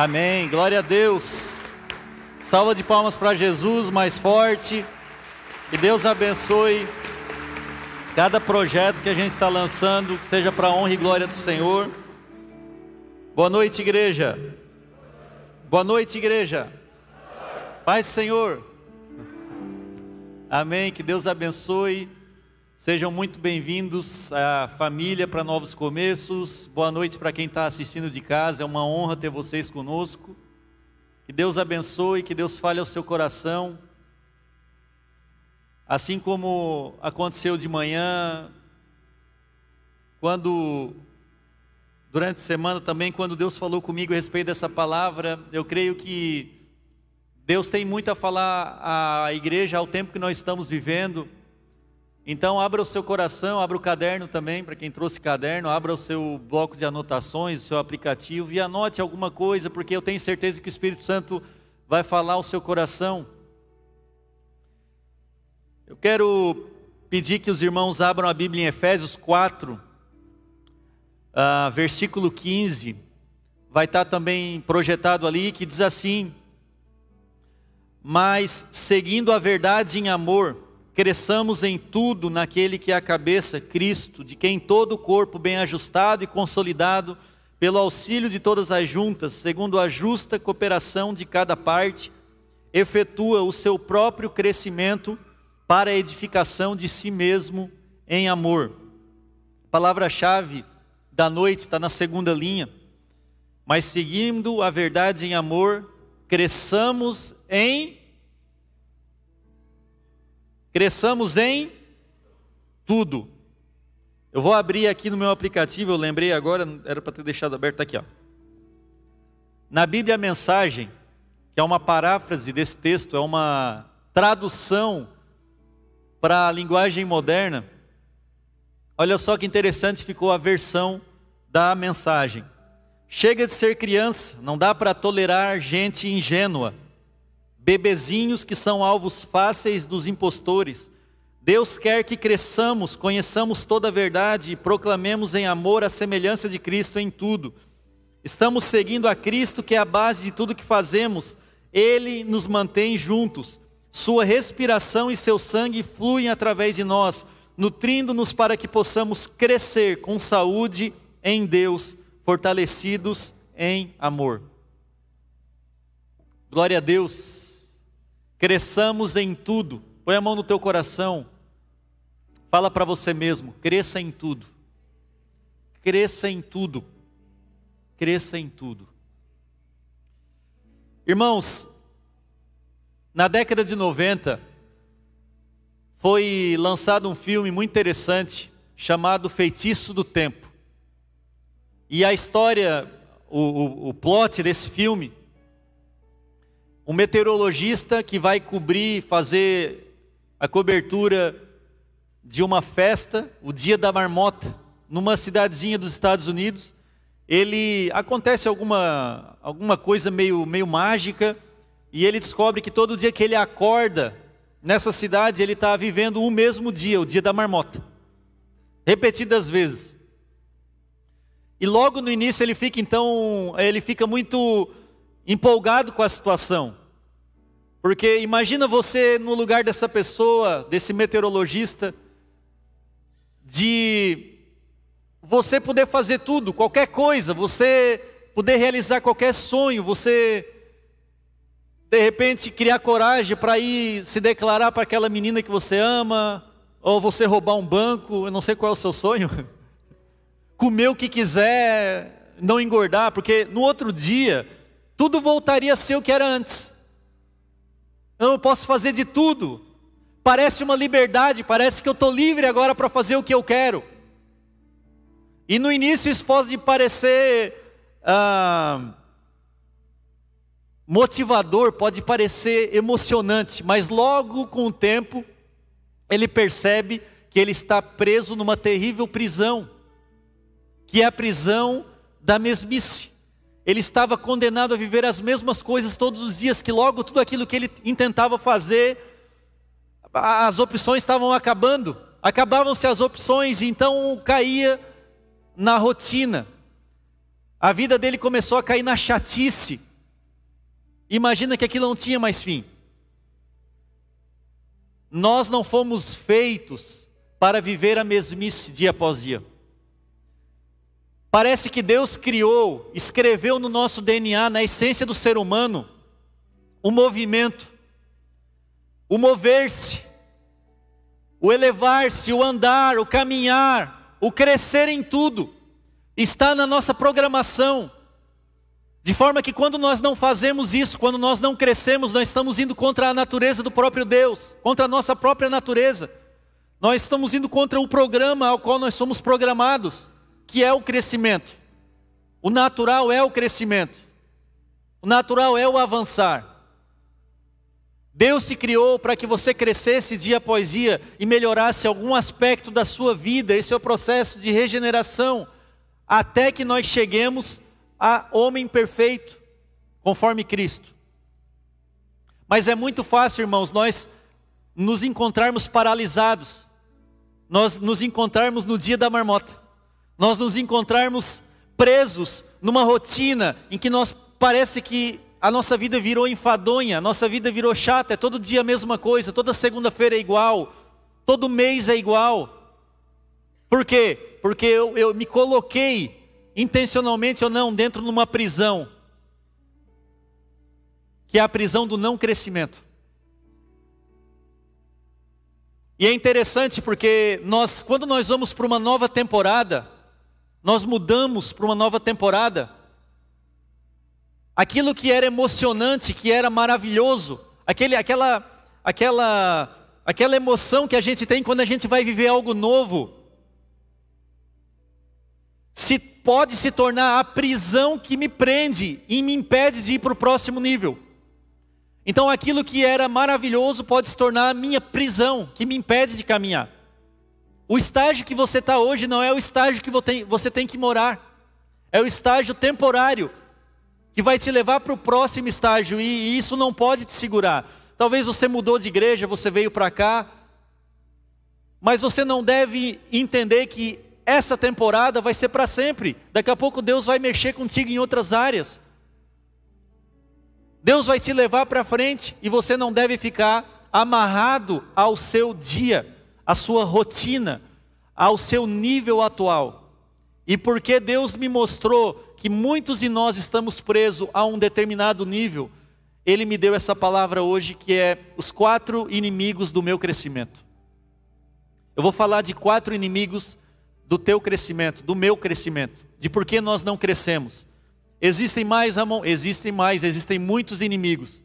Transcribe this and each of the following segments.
Amém. Glória a Deus. Salva de palmas para Jesus, mais forte. Que Deus abençoe cada projeto que a gente está lançando, que seja para a honra e glória do Senhor. Boa noite, igreja. Boa noite, igreja. Paz do Senhor. Amém. Que Deus abençoe. Sejam muito bem-vindos à família para novos começos. Boa noite para quem está assistindo de casa. É uma honra ter vocês conosco. Que Deus abençoe, que Deus fale ao seu coração. Assim como aconteceu de manhã, quando durante a semana também, quando Deus falou comigo a respeito dessa palavra, eu creio que Deus tem muito a falar à igreja ao tempo que nós estamos vivendo. Então, abra o seu coração, abra o caderno também, para quem trouxe caderno, abra o seu bloco de anotações, o seu aplicativo e anote alguma coisa, porque eu tenho certeza que o Espírito Santo vai falar ao seu coração. Eu quero pedir que os irmãos abram a Bíblia em Efésios 4, uh, ah, versículo 15. Vai estar também projetado ali que diz assim: Mas seguindo a verdade em amor, cresçamos em tudo naquele que é a cabeça, Cristo, de quem todo o corpo bem ajustado e consolidado, pelo auxílio de todas as juntas, segundo a justa cooperação de cada parte, efetua o seu próprio crescimento para a edificação de si mesmo em amor. Palavra-chave da noite está na segunda linha. Mas seguindo a verdade em amor, cresçamos em Cresçamos em tudo. Eu vou abrir aqui no meu aplicativo, eu lembrei agora, era para ter deixado aberto aqui, ó. Na Bíblia a mensagem, que é uma paráfrase desse texto, é uma tradução para a linguagem moderna. Olha só que interessante ficou a versão da mensagem. Chega de ser criança, não dá para tolerar gente ingênua bebezinhos que são alvos fáceis dos impostores. Deus quer que cresçamos, conheçamos toda a verdade e proclamemos em amor a semelhança de Cristo em tudo. Estamos seguindo a Cristo, que é a base de tudo que fazemos. Ele nos mantém juntos. Sua respiração e seu sangue fluem através de nós, nutrindo-nos para que possamos crescer com saúde em Deus, fortalecidos em amor. Glória a Deus cresçamos em tudo. Põe a mão no teu coração, fala para você mesmo: cresça em tudo, cresça em tudo, cresça em tudo. Irmãos, na década de 90, foi lançado um filme muito interessante chamado Feitiço do Tempo. E a história, o, o, o plot desse filme um meteorologista que vai cobrir, fazer a cobertura de uma festa, o Dia da Marmota, numa cidadezinha dos Estados Unidos. Ele acontece alguma alguma coisa meio meio mágica e ele descobre que todo dia que ele acorda nessa cidade ele está vivendo o mesmo dia, o Dia da Marmota, repetidas vezes. E logo no início ele fica então ele fica muito empolgado com a situação. Porque imagina você no lugar dessa pessoa, desse meteorologista, de você poder fazer tudo, qualquer coisa, você poder realizar qualquer sonho, você de repente criar coragem para ir se declarar para aquela menina que você ama, ou você roubar um banco, eu não sei qual é o seu sonho. Comer o que quiser, não engordar, porque no outro dia tudo voltaria a ser o que era antes. Eu posso fazer de tudo. Parece uma liberdade, parece que eu estou livre agora para fazer o que eu quero. E no início isso pode parecer ah, motivador, pode parecer emocionante, mas logo com o tempo ele percebe que ele está preso numa terrível prisão, que é a prisão da mesmice. Ele estava condenado a viver as mesmas coisas todos os dias, que logo tudo aquilo que ele intentava fazer, as opções estavam acabando, acabavam-se as opções, então caía na rotina. A vida dele começou a cair na chatice. Imagina que aquilo não tinha mais fim. Nós não fomos feitos para viver a mesmice dia após dia. Parece que Deus criou, escreveu no nosso DNA, na essência do ser humano, o movimento, o mover-se, o elevar-se, o andar, o caminhar, o crescer em tudo, está na nossa programação. De forma que quando nós não fazemos isso, quando nós não crescemos, nós estamos indo contra a natureza do próprio Deus, contra a nossa própria natureza. Nós estamos indo contra o programa ao qual nós somos programados, que é o crescimento. O natural é o crescimento. O natural é o avançar. Deus te criou para que você crescesse dia após dia e melhorasse algum aspecto da sua vida. Esse é o processo de regeneração, até que nós cheguemos a homem perfeito, conforme Cristo. Mas é muito fácil, irmãos, nós nos encontrarmos paralisados, nós nos encontrarmos no dia da marmota, nós nos encontrarmos presos numa rotina em que nós parece que a nossa vida virou enfadonha, a nossa vida virou chata, é todo dia a mesma coisa, toda segunda-feira é igual, todo mês é igual. Por quê? Porque eu, eu me coloquei, intencionalmente ou não, dentro de uma prisão, que é a prisão do não crescimento. E é interessante porque nós, quando nós vamos para uma nova temporada, nós mudamos para uma nova temporada, aquilo que era emocionante, que era maravilhoso, aquele, aquela, aquela, aquela emoção que a gente tem quando a gente vai viver algo novo, se pode se tornar a prisão que me prende e me impede de ir para o próximo nível. Então aquilo que era maravilhoso pode se tornar a minha prisão, que me impede de caminhar. O estágio que você está hoje não é o estágio que você tem que morar, é o estágio temporário que vai te levar para o próximo estágio e isso não pode te segurar. Talvez você mudou de igreja, você veio para cá, mas você não deve entender que essa temporada vai ser para sempre. Daqui a pouco Deus vai mexer contigo em outras áreas. Deus vai te levar para frente e você não deve ficar amarrado ao seu dia, à sua rotina, ao seu nível atual. E porque Deus me mostrou que muitos de nós estamos presos a um determinado nível, ele me deu essa palavra hoje que é os quatro inimigos do meu crescimento. Eu vou falar de quatro inimigos do teu crescimento, do meu crescimento, de por que nós não crescemos. Existem mais, Ramon? Existem mais, existem muitos inimigos.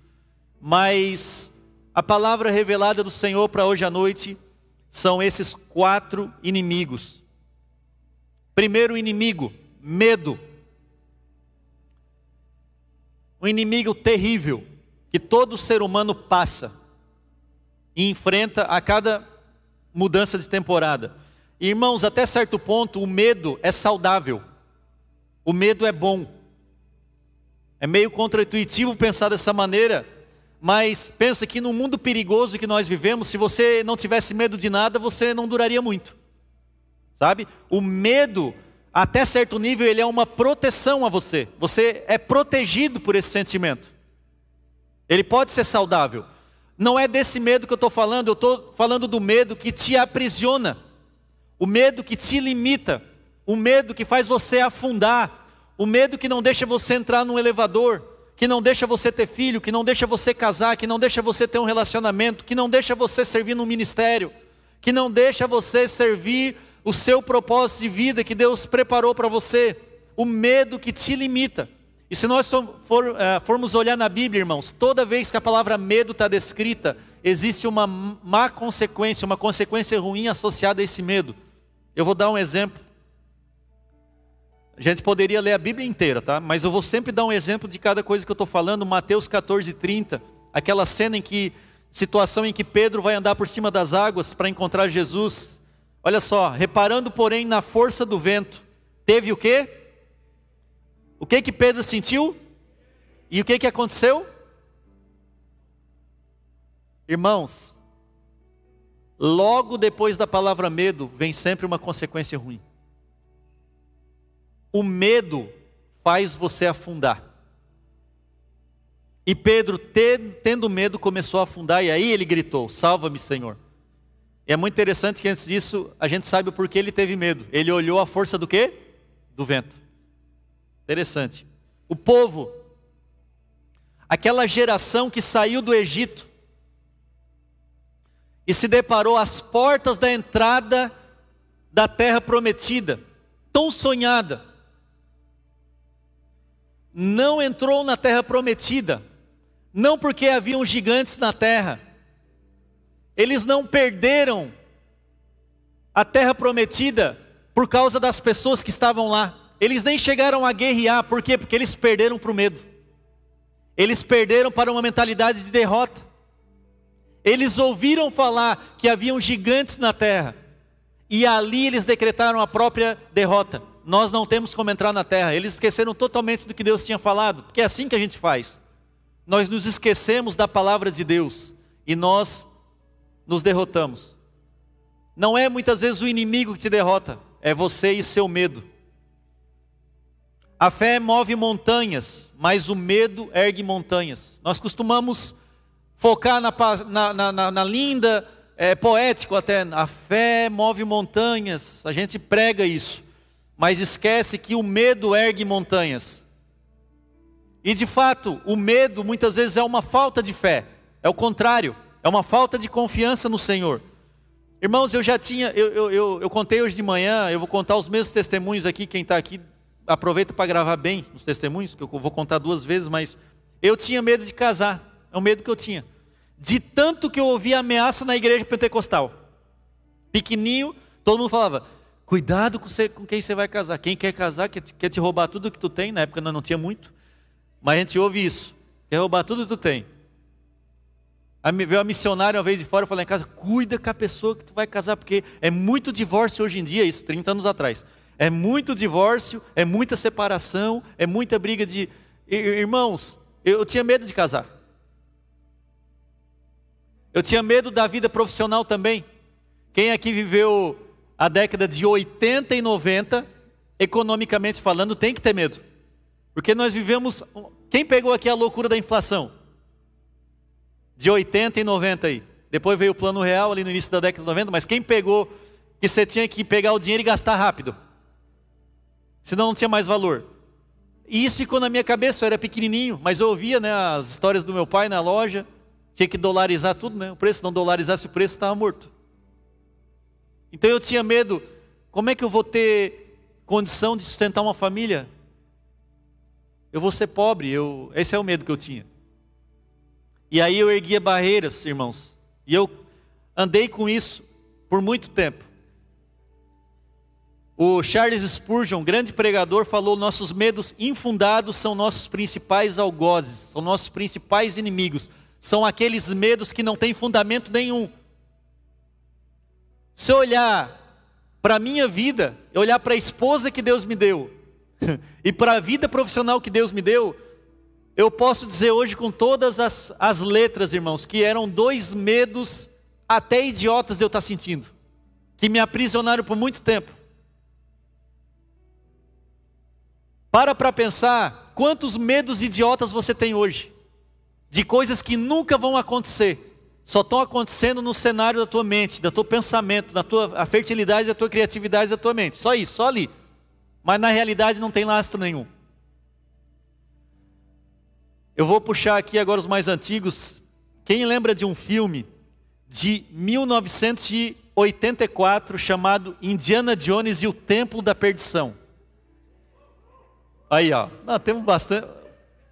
Mas a palavra revelada do Senhor para hoje à noite são esses quatro inimigos. Primeiro inimigo, medo um inimigo terrível que todo ser humano passa e enfrenta a cada mudança de temporada. Irmãos, até certo ponto, o medo é saudável, o medo é bom. É meio contraintuitivo pensar dessa maneira, mas pensa que no mundo perigoso que nós vivemos, se você não tivesse medo de nada, você não duraria muito. Sabe? O medo até certo nível, ele é uma proteção a você. Você é protegido por esse sentimento. Ele pode ser saudável. Não é desse medo que eu estou falando, eu estou falando do medo que te aprisiona, o medo que te limita, o medo que faz você afundar, o medo que não deixa você entrar num elevador, que não deixa você ter filho, que não deixa você casar, que não deixa você ter um relacionamento, que não deixa você servir no ministério, que não deixa você servir o seu propósito de vida que Deus preparou para você, o medo que te limita. E se nós for, uh, formos olhar na Bíblia, irmãos, toda vez que a palavra medo está descrita, existe uma má consequência, uma consequência ruim associada a esse medo. Eu vou dar um exemplo. A gente poderia ler a Bíblia inteira, tá? Mas eu vou sempre dar um exemplo de cada coisa que eu estou falando. Mateus 14, 30, aquela cena em que, situação em que Pedro vai andar por cima das águas para encontrar Jesus. Olha só, reparando, porém, na força do vento, teve o quê? O que que Pedro sentiu? E o que que aconteceu? Irmãos, logo depois da palavra medo, vem sempre uma consequência ruim. O medo faz você afundar. E Pedro, tendo medo, começou a afundar, e aí ele gritou: Salva-me, Senhor. E é muito interessante que antes disso a gente sabe o porquê ele teve medo. Ele olhou a força do quê? Do vento. Interessante. O povo, aquela geração que saiu do Egito e se deparou às portas da entrada da terra prometida, tão sonhada, não entrou na terra prometida, não porque haviam gigantes na terra, eles não perderam a terra prometida por causa das pessoas que estavam lá, eles nem chegaram a guerrear, por quê? Porque eles perderam para o medo, eles perderam para uma mentalidade de derrota, eles ouviram falar que haviam gigantes na terra, e ali eles decretaram a própria derrota. Nós não temos como entrar na terra. Eles esqueceram totalmente do que Deus tinha falado, porque é assim que a gente faz. Nós nos esquecemos da palavra de Deus e nós nos derrotamos. Não é muitas vezes o inimigo que te derrota, é você e seu medo. A fé move montanhas, mas o medo ergue montanhas. Nós costumamos focar na, na, na, na linda é poético até, a fé move montanhas, a gente prega isso, mas esquece que o medo ergue montanhas. E de fato, o medo muitas vezes é uma falta de fé, é o contrário, é uma falta de confiança no Senhor. Irmãos, eu já tinha, eu, eu, eu, eu contei hoje de manhã, eu vou contar os mesmos testemunhos aqui, quem está aqui aproveita para gravar bem os testemunhos, que eu vou contar duas vezes, mas eu tinha medo de casar, é o medo que eu tinha de tanto que eu ouvia ameaça na igreja pentecostal. Pequenininho, todo mundo falava: cuidado com, quem você vai casar. Quem quer casar quer te, quer te roubar tudo que tu tem. Na época não, tinha muito, mas a gente ouve isso: quer roubar tudo que tu tem. Aí veio a missionária uma vez de fora, eu falei em casa: cuida com a pessoa que tu vai casar, porque é muito divórcio hoje em dia, isso 30 anos atrás. É muito divórcio, é muita separação, é muita briga de. Irmãos, eu tinha medo de casar. Eu tinha medo da vida profissional também. Quem aqui viveu a década de 80 e 90, economicamente falando, tem que ter medo. Porque nós vivemos. Quem pegou aqui a loucura da inflação? De 80 e 90 aí. Depois veio o plano real ali no início da década de 90, mas quem pegou que você tinha que pegar o dinheiro e gastar rápido? Senão não tinha mais valor. E isso ficou na minha cabeça, eu era pequenininho, mas eu ouvia né, as histórias do meu pai na loja. Tinha que dolarizar tudo, né? O preço, não dolarizasse o preço, estava morto. Então eu tinha medo, como é que eu vou ter condição de sustentar uma família? Eu vou ser pobre, eu, esse é o medo que eu tinha. E aí eu erguia barreiras, irmãos. E eu andei com isso por muito tempo. O Charles Spurgeon, grande pregador, falou: nossos medos infundados são nossos principais algozes, são nossos principais inimigos são aqueles medos que não têm fundamento nenhum. Se eu olhar para a minha vida, olhar para a esposa que Deus me deu, e para a vida profissional que Deus me deu, eu posso dizer hoje com todas as, as letras, irmãos, que eram dois medos até idiotas de eu estar sentindo, que me aprisionaram por muito tempo. Para para pensar quantos medos idiotas você tem hoje de coisas que nunca vão acontecer, só estão acontecendo no cenário da tua mente, do teu pensamento, da tua a fertilidade da tua criatividade da tua mente. Só isso, só ali. Mas na realidade não tem lastro nenhum. Eu vou puxar aqui agora os mais antigos. Quem lembra de um filme de 1984 chamado Indiana Jones e o Templo da Perdição? Aí, ó. Não, temos bastante.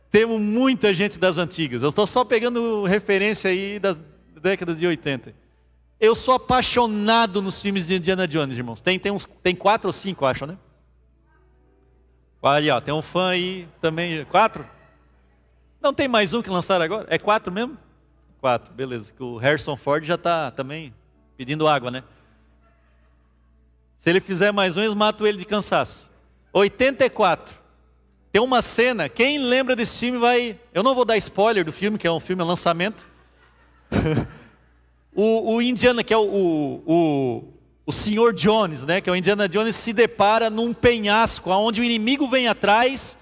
Temos muita gente das antigas. Eu estou só pegando referência aí das décadas de 80. Eu sou apaixonado nos filmes de Indiana Jones, irmãos. Tem, tem, uns, tem quatro ou cinco, acho, né? Olha, ó, tem um fã aí também. Quatro? Não tem mais um que lançaram agora? É quatro mesmo? Quatro, beleza. O Harrison Ford já está também pedindo água, né? Se ele fizer mais um, eles matam ele de cansaço. 84. Tem uma cena, quem lembra desse filme vai. Eu não vou dar spoiler do filme, que é um filme lançamento. O, o, Indiana, que é o, o, o, senhor Jones, né? Que é o Indiana Jones, se depara num penhasco, onde o inimigo vem atrás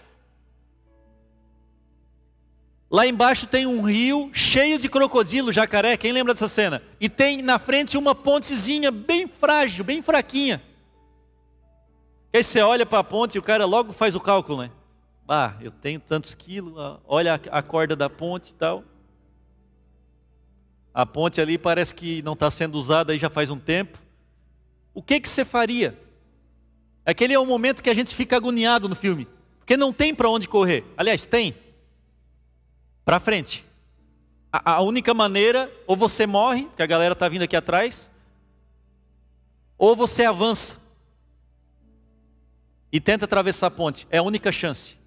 Lá embaixo tem um rio cheio de crocodilo, jacaré, quem lembra dessa cena? E tem na frente uma pontezinha bem frágil, bem fraquinha. Aí você olha para a ponte e o cara logo faz o cálculo, né? Ah, eu tenho tantos quilos, olha a corda da ponte e tal. A ponte ali parece que não está sendo usada aí já faz um tempo. O que, que você faria? Aquele é o momento que a gente fica agoniado no filme, porque não tem para onde correr. Aliás, tem. Para frente. A, a única maneira, ou você morre, que a galera está vindo aqui atrás, ou você avança e tenta atravessar a ponte. É a única chance.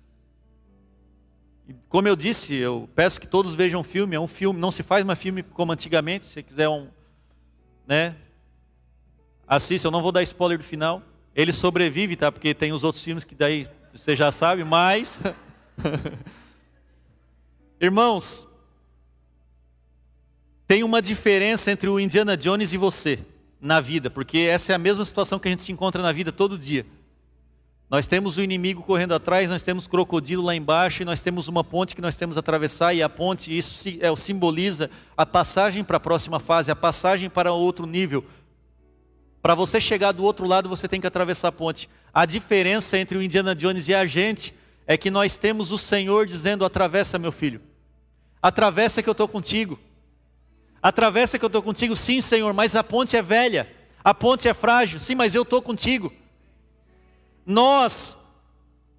Como eu disse, eu peço que todos vejam o filme. É um filme, não se faz mais filme como antigamente. Se você quiser um, né? Assista. Eu não vou dar spoiler do final. Ele sobrevive, tá? Porque tem os outros filmes que daí você já sabe. Mas, irmãos, tem uma diferença entre o Indiana Jones e você na vida, porque essa é a mesma situação que a gente se encontra na vida todo dia. Nós temos o inimigo correndo atrás, nós temos crocodilo lá embaixo e nós temos uma ponte que nós temos que atravessar e a ponte, isso é, simboliza a passagem para a próxima fase, a passagem para outro nível. Para você chegar do outro lado, você tem que atravessar a ponte. A diferença entre o Indiana Jones e a gente é que nós temos o Senhor dizendo: atravessa, meu filho. Atravessa que eu estou contigo. Atravessa que eu estou contigo, sim, Senhor, mas a ponte é velha, a ponte é frágil, sim, mas eu estou contigo nós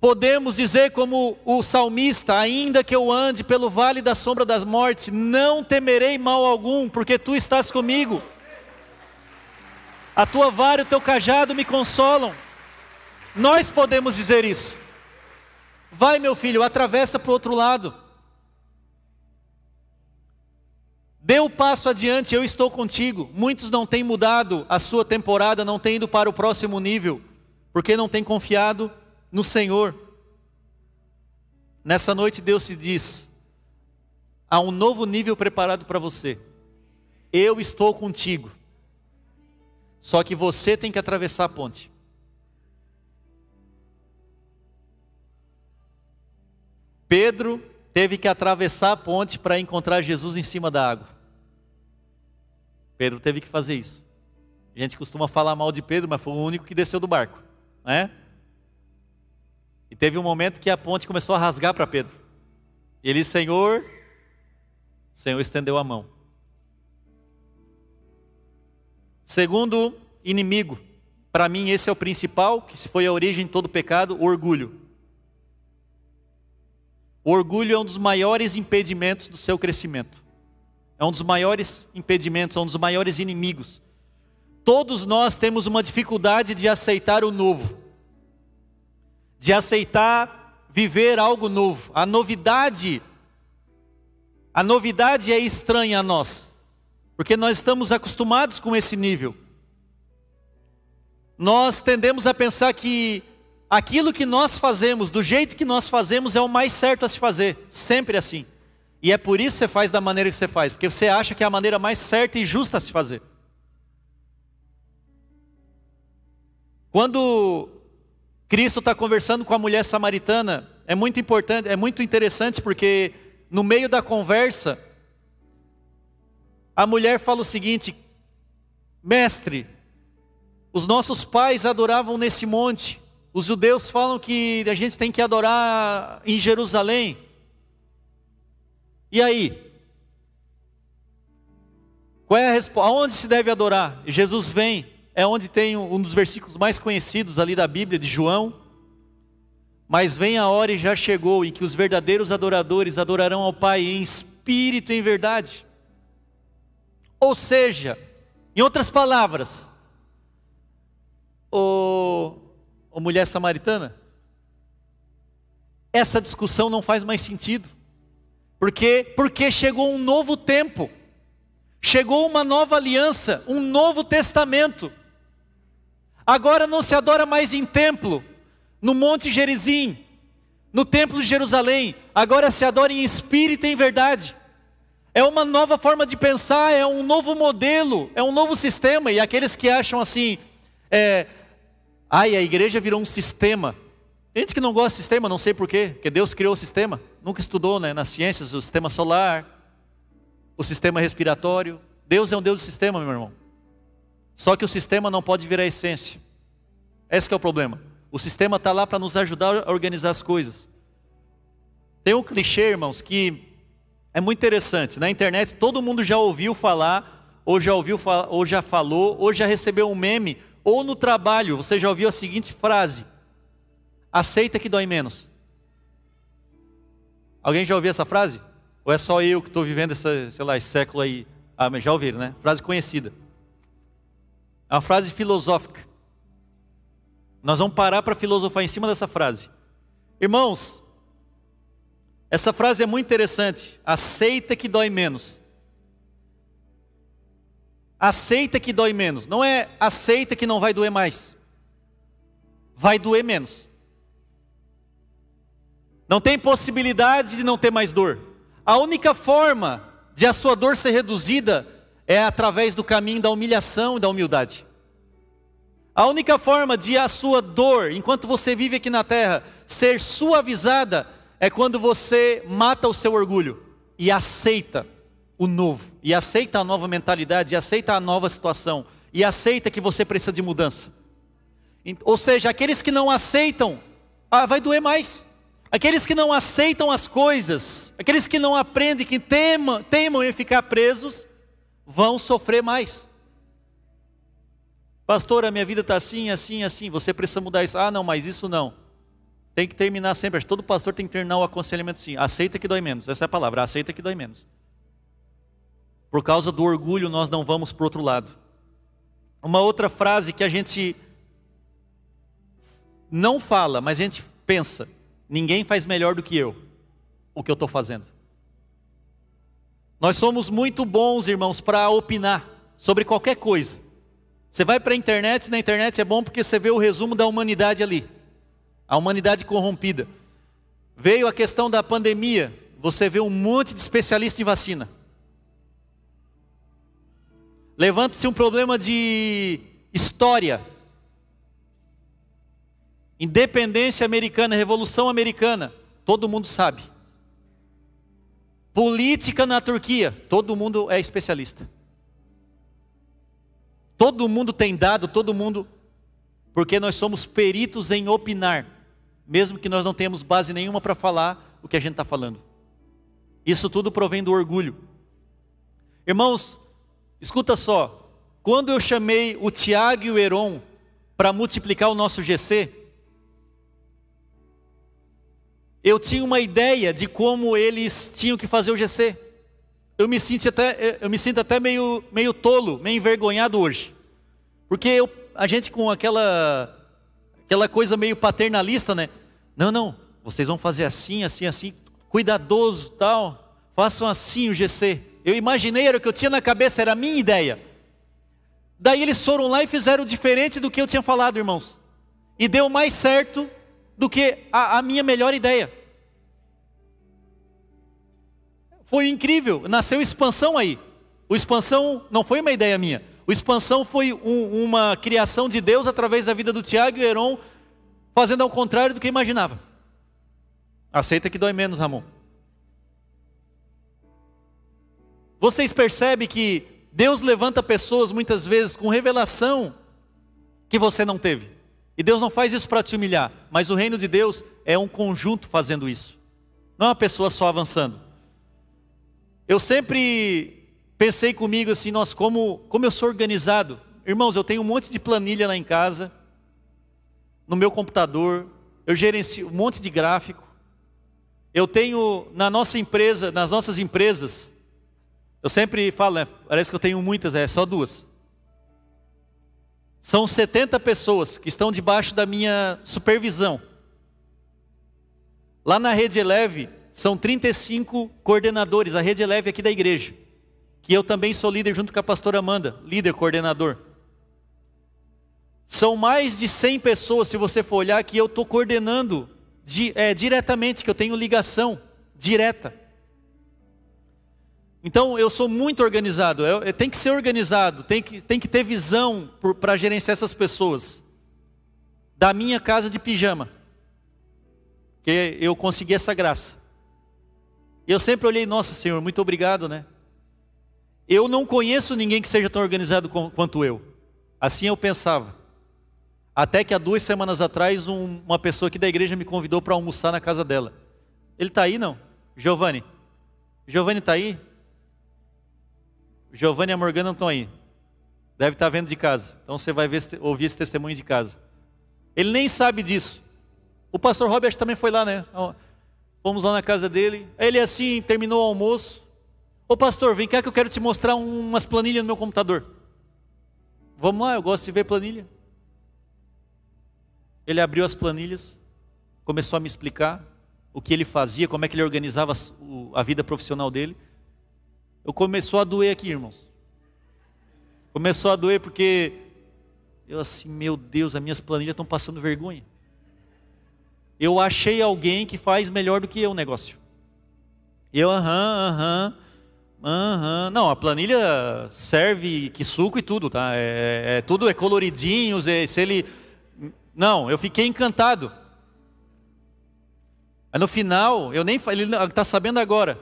podemos dizer, como o salmista: ainda que eu ande pelo vale da sombra das mortes, não temerei mal algum, porque tu estás comigo. A tua vara e o teu cajado me consolam. Nós podemos dizer isso. Vai, meu filho, atravessa para o outro lado. Dê o passo adiante, eu estou contigo. Muitos não têm mudado a sua temporada, não têm ido para o próximo nível porque não tem confiado no Senhor. Nessa noite Deus te diz: há um novo nível preparado para você. Eu estou contigo. Só que você tem que atravessar a ponte. Pedro teve que atravessar a ponte para encontrar Jesus em cima da água. Pedro teve que fazer isso. A gente costuma falar mal de Pedro, mas foi o único que desceu do barco né? E teve um momento que a ponte começou a rasgar para Pedro. E ele, Senhor, o Senhor estendeu a mão. Segundo inimigo, para mim esse é o principal, que se foi a origem de todo pecado, o orgulho. O orgulho é um dos maiores impedimentos do seu crescimento. É um dos maiores impedimentos, é um dos maiores inimigos. Todos nós temos uma dificuldade de aceitar o novo, de aceitar viver algo novo. A novidade, a novidade é estranha a nós, porque nós estamos acostumados com esse nível. Nós tendemos a pensar que aquilo que nós fazemos, do jeito que nós fazemos, é o mais certo a se fazer, sempre assim. E é por isso que você faz da maneira que você faz, porque você acha que é a maneira mais certa e justa a se fazer. Quando Cristo está conversando com a mulher samaritana, é muito importante, é muito interessante porque no meio da conversa, a mulher fala o seguinte: Mestre, os nossos pais adoravam nesse monte, os judeus falam que a gente tem que adorar em Jerusalém. E aí? Qual é a resposta? Aonde se deve adorar? Jesus vem é onde tem um dos versículos mais conhecidos ali da Bíblia, de João. Mas vem a hora e já chegou em que os verdadeiros adoradores adorarão ao Pai em espírito e em verdade. Ou seja, em outras palavras, o, o mulher samaritana, essa discussão não faz mais sentido. Porque porque chegou um novo tempo. Chegou uma nova aliança, um novo testamento. Agora não se adora mais em templo, no Monte Gerizim, no Templo de Jerusalém. Agora se adora em espírito e em verdade. É uma nova forma de pensar, é um novo modelo, é um novo sistema. E aqueles que acham assim, é, ai, a igreja virou um sistema. Tem gente que não gosta de sistema, não sei porquê, porque Deus criou o sistema, nunca estudou né, nas ciências o sistema solar, o sistema respiratório. Deus é um Deus de sistema, meu irmão. Só que o sistema não pode virar essência. Esse é o problema. O sistema está lá para nos ajudar a organizar as coisas. Tem um clichê, irmãos, que é muito interessante. Na internet todo mundo já ouviu falar, ou já ouviu, ou já falou, ou já recebeu um meme, ou no trabalho você já ouviu a seguinte frase: aceita que dói menos. Alguém já ouviu essa frase? Ou é só eu que estou vivendo essa, sei lá, esse século aí? Ah, mas já ouviram, né? Frase conhecida. É uma frase filosófica. Nós vamos parar para filosofar em cima dessa frase. Irmãos, essa frase é muito interessante. Aceita que dói menos. Aceita que dói menos. Não é aceita que não vai doer mais. Vai doer menos. Não tem possibilidade de não ter mais dor. A única forma de a sua dor ser reduzida é através do caminho da humilhação e da humildade. A única forma de a sua dor, enquanto você vive aqui na terra, ser suavizada é quando você mata o seu orgulho e aceita o novo, e aceita a nova mentalidade, e aceita a nova situação, e aceita que você precisa de mudança. Ou seja, aqueles que não aceitam, ah, vai doer mais. Aqueles que não aceitam as coisas, aqueles que não aprendem, que temam, temam em ficar presos, vão sofrer mais. Pastor, a minha vida está assim, assim, assim, você precisa mudar isso. Ah, não, mas isso não. Tem que terminar sempre. Todo pastor tem que terminar o aconselhamento assim: aceita que dói menos. Essa é a palavra, aceita que dói menos. Por causa do orgulho, nós não vamos para o outro lado. Uma outra frase que a gente não fala, mas a gente pensa: ninguém faz melhor do que eu o que eu estou fazendo. Nós somos muito bons, irmãos, para opinar sobre qualquer coisa. Você vai para a internet, na internet é bom porque você vê o resumo da humanidade ali a humanidade corrompida. Veio a questão da pandemia, você vê um monte de especialista em vacina. Levanta-se um problema de história. Independência americana, Revolução Americana, todo mundo sabe. Política na Turquia, todo mundo é especialista. Todo mundo tem dado, todo mundo, porque nós somos peritos em opinar mesmo que nós não tenhamos base nenhuma para falar o que a gente está falando. Isso tudo provém do orgulho. Irmãos, escuta só. Quando eu chamei o Tiago e o Heron para multiplicar o nosso GC, eu tinha uma ideia de como eles tinham que fazer o GC. Eu me sinto até, eu me sinto até meio, meio tolo, meio envergonhado hoje. Porque eu, a gente com aquela aquela coisa meio paternalista, né? Não, não, vocês vão fazer assim, assim, assim, cuidadoso, tal. Façam assim o GC. Eu imaginei, era o que eu tinha na cabeça, era a minha ideia. Daí eles foram lá e fizeram diferente do que eu tinha falado, irmãos. E deu mais certo do que a, a minha melhor ideia. Foi incrível, nasceu expansão aí. O expansão não foi uma ideia minha. O expansão foi um, uma criação de Deus através da vida do Tiago e Heron, fazendo ao contrário do que imaginava. Aceita que dói menos, Ramon. Vocês percebem que Deus levanta pessoas muitas vezes com revelação que você não teve. E Deus não faz isso para te humilhar, mas o reino de Deus é um conjunto fazendo isso. Não é uma pessoa só avançando. Eu sempre pensei comigo assim, nossa, como, como eu sou organizado. Irmãos, eu tenho um monte de planilha lá em casa, no meu computador, eu gerencio um monte de gráfico. Eu tenho na nossa empresa, nas nossas empresas, eu sempre falo, né, parece que eu tenho muitas, é só duas. São 70 pessoas que estão debaixo da minha supervisão. Lá na Rede Eleve, são 35 coordenadores, a Rede Eleve aqui da igreja que eu também sou líder junto com a pastora Amanda, líder coordenador. São mais de 100 pessoas, se você for olhar, que eu estou coordenando di, é, diretamente, que eu tenho ligação direta. Então eu sou muito organizado, eu, eu, tem que ser organizado, tem que, tem que ter visão para gerenciar essas pessoas. Da minha casa de pijama. que eu consegui essa graça. Eu sempre olhei, nossa Senhor, muito obrigado, né? Eu não conheço ninguém que seja tão organizado quanto eu. Assim eu pensava. Até que há duas semanas atrás, um, uma pessoa aqui da igreja me convidou para almoçar na casa dela. Ele está aí, não? Giovanni? Giovanni está aí? Giovanni e a Morgana estão aí. Deve estar vendo de casa. Então você vai ver, ouvir esse testemunho de casa. Ele nem sabe disso. O pastor Robert também foi lá, né? Fomos lá na casa dele. Ele assim, terminou o almoço. Ô pastor, vem cá que eu quero te mostrar umas planilhas no meu computador. Vamos lá, eu gosto de ver planilha. Ele abriu as planilhas, começou a me explicar o que ele fazia, como é que ele organizava a vida profissional dele. Eu começou a doer aqui, irmãos. Começou a doer porque eu assim, meu Deus, as minhas planilhas estão passando vergonha eu achei alguém que faz melhor do que eu o negócio. Eu, aham, aham, aham. Não, a planilha serve que suco e tudo, tá? É, é, tudo é coloridinho, é, se ele... Não, eu fiquei encantado. Aí no final, eu nem ele está sabendo agora.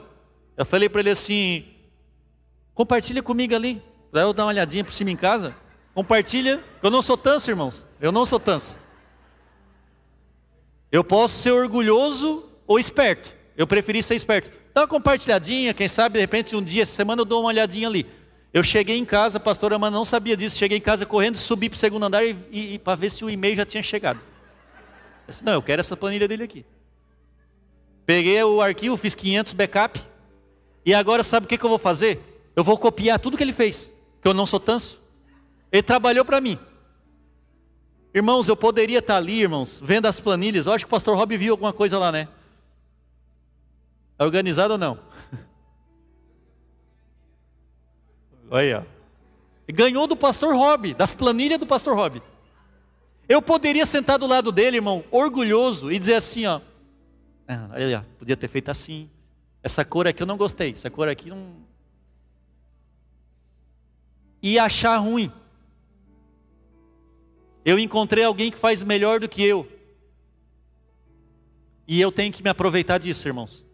Eu falei para ele assim: compartilha comigo ali, para eu dar uma olhadinha por cima em casa. Compartilha, eu não sou tanso, irmãos. Eu não sou tanso. Eu posso ser orgulhoso ou esperto. Eu preferi ser esperto. Dá uma compartilhadinha, quem sabe de repente um dia, semana eu dou uma olhadinha ali. Eu cheguei em casa, a pastora Amanda não sabia disso. Cheguei em casa correndo, subi para o segundo andar e, e, e para ver se o e-mail já tinha chegado. Eu disse, não, eu quero essa planilha dele aqui. Peguei o arquivo, fiz 500 backup. E agora sabe o que, que eu vou fazer? Eu vou copiar tudo que ele fez, que eu não sou tanso. Ele trabalhou para mim. Irmãos, eu poderia estar ali, irmãos, vendo as planilhas. Eu acho que o pastor Rob viu alguma coisa lá, né? É organizado ou não? Olha. Ganhou do pastor Rob, das planilhas do pastor Rob. Eu poderia sentar do lado dele, irmão, orgulhoso, e dizer assim, ó. Ah, olha, podia ter feito assim. Essa cor aqui eu não gostei. Essa cor aqui não. E achar ruim. Eu encontrei alguém que faz melhor do que eu. E eu tenho que me aproveitar disso, irmãos.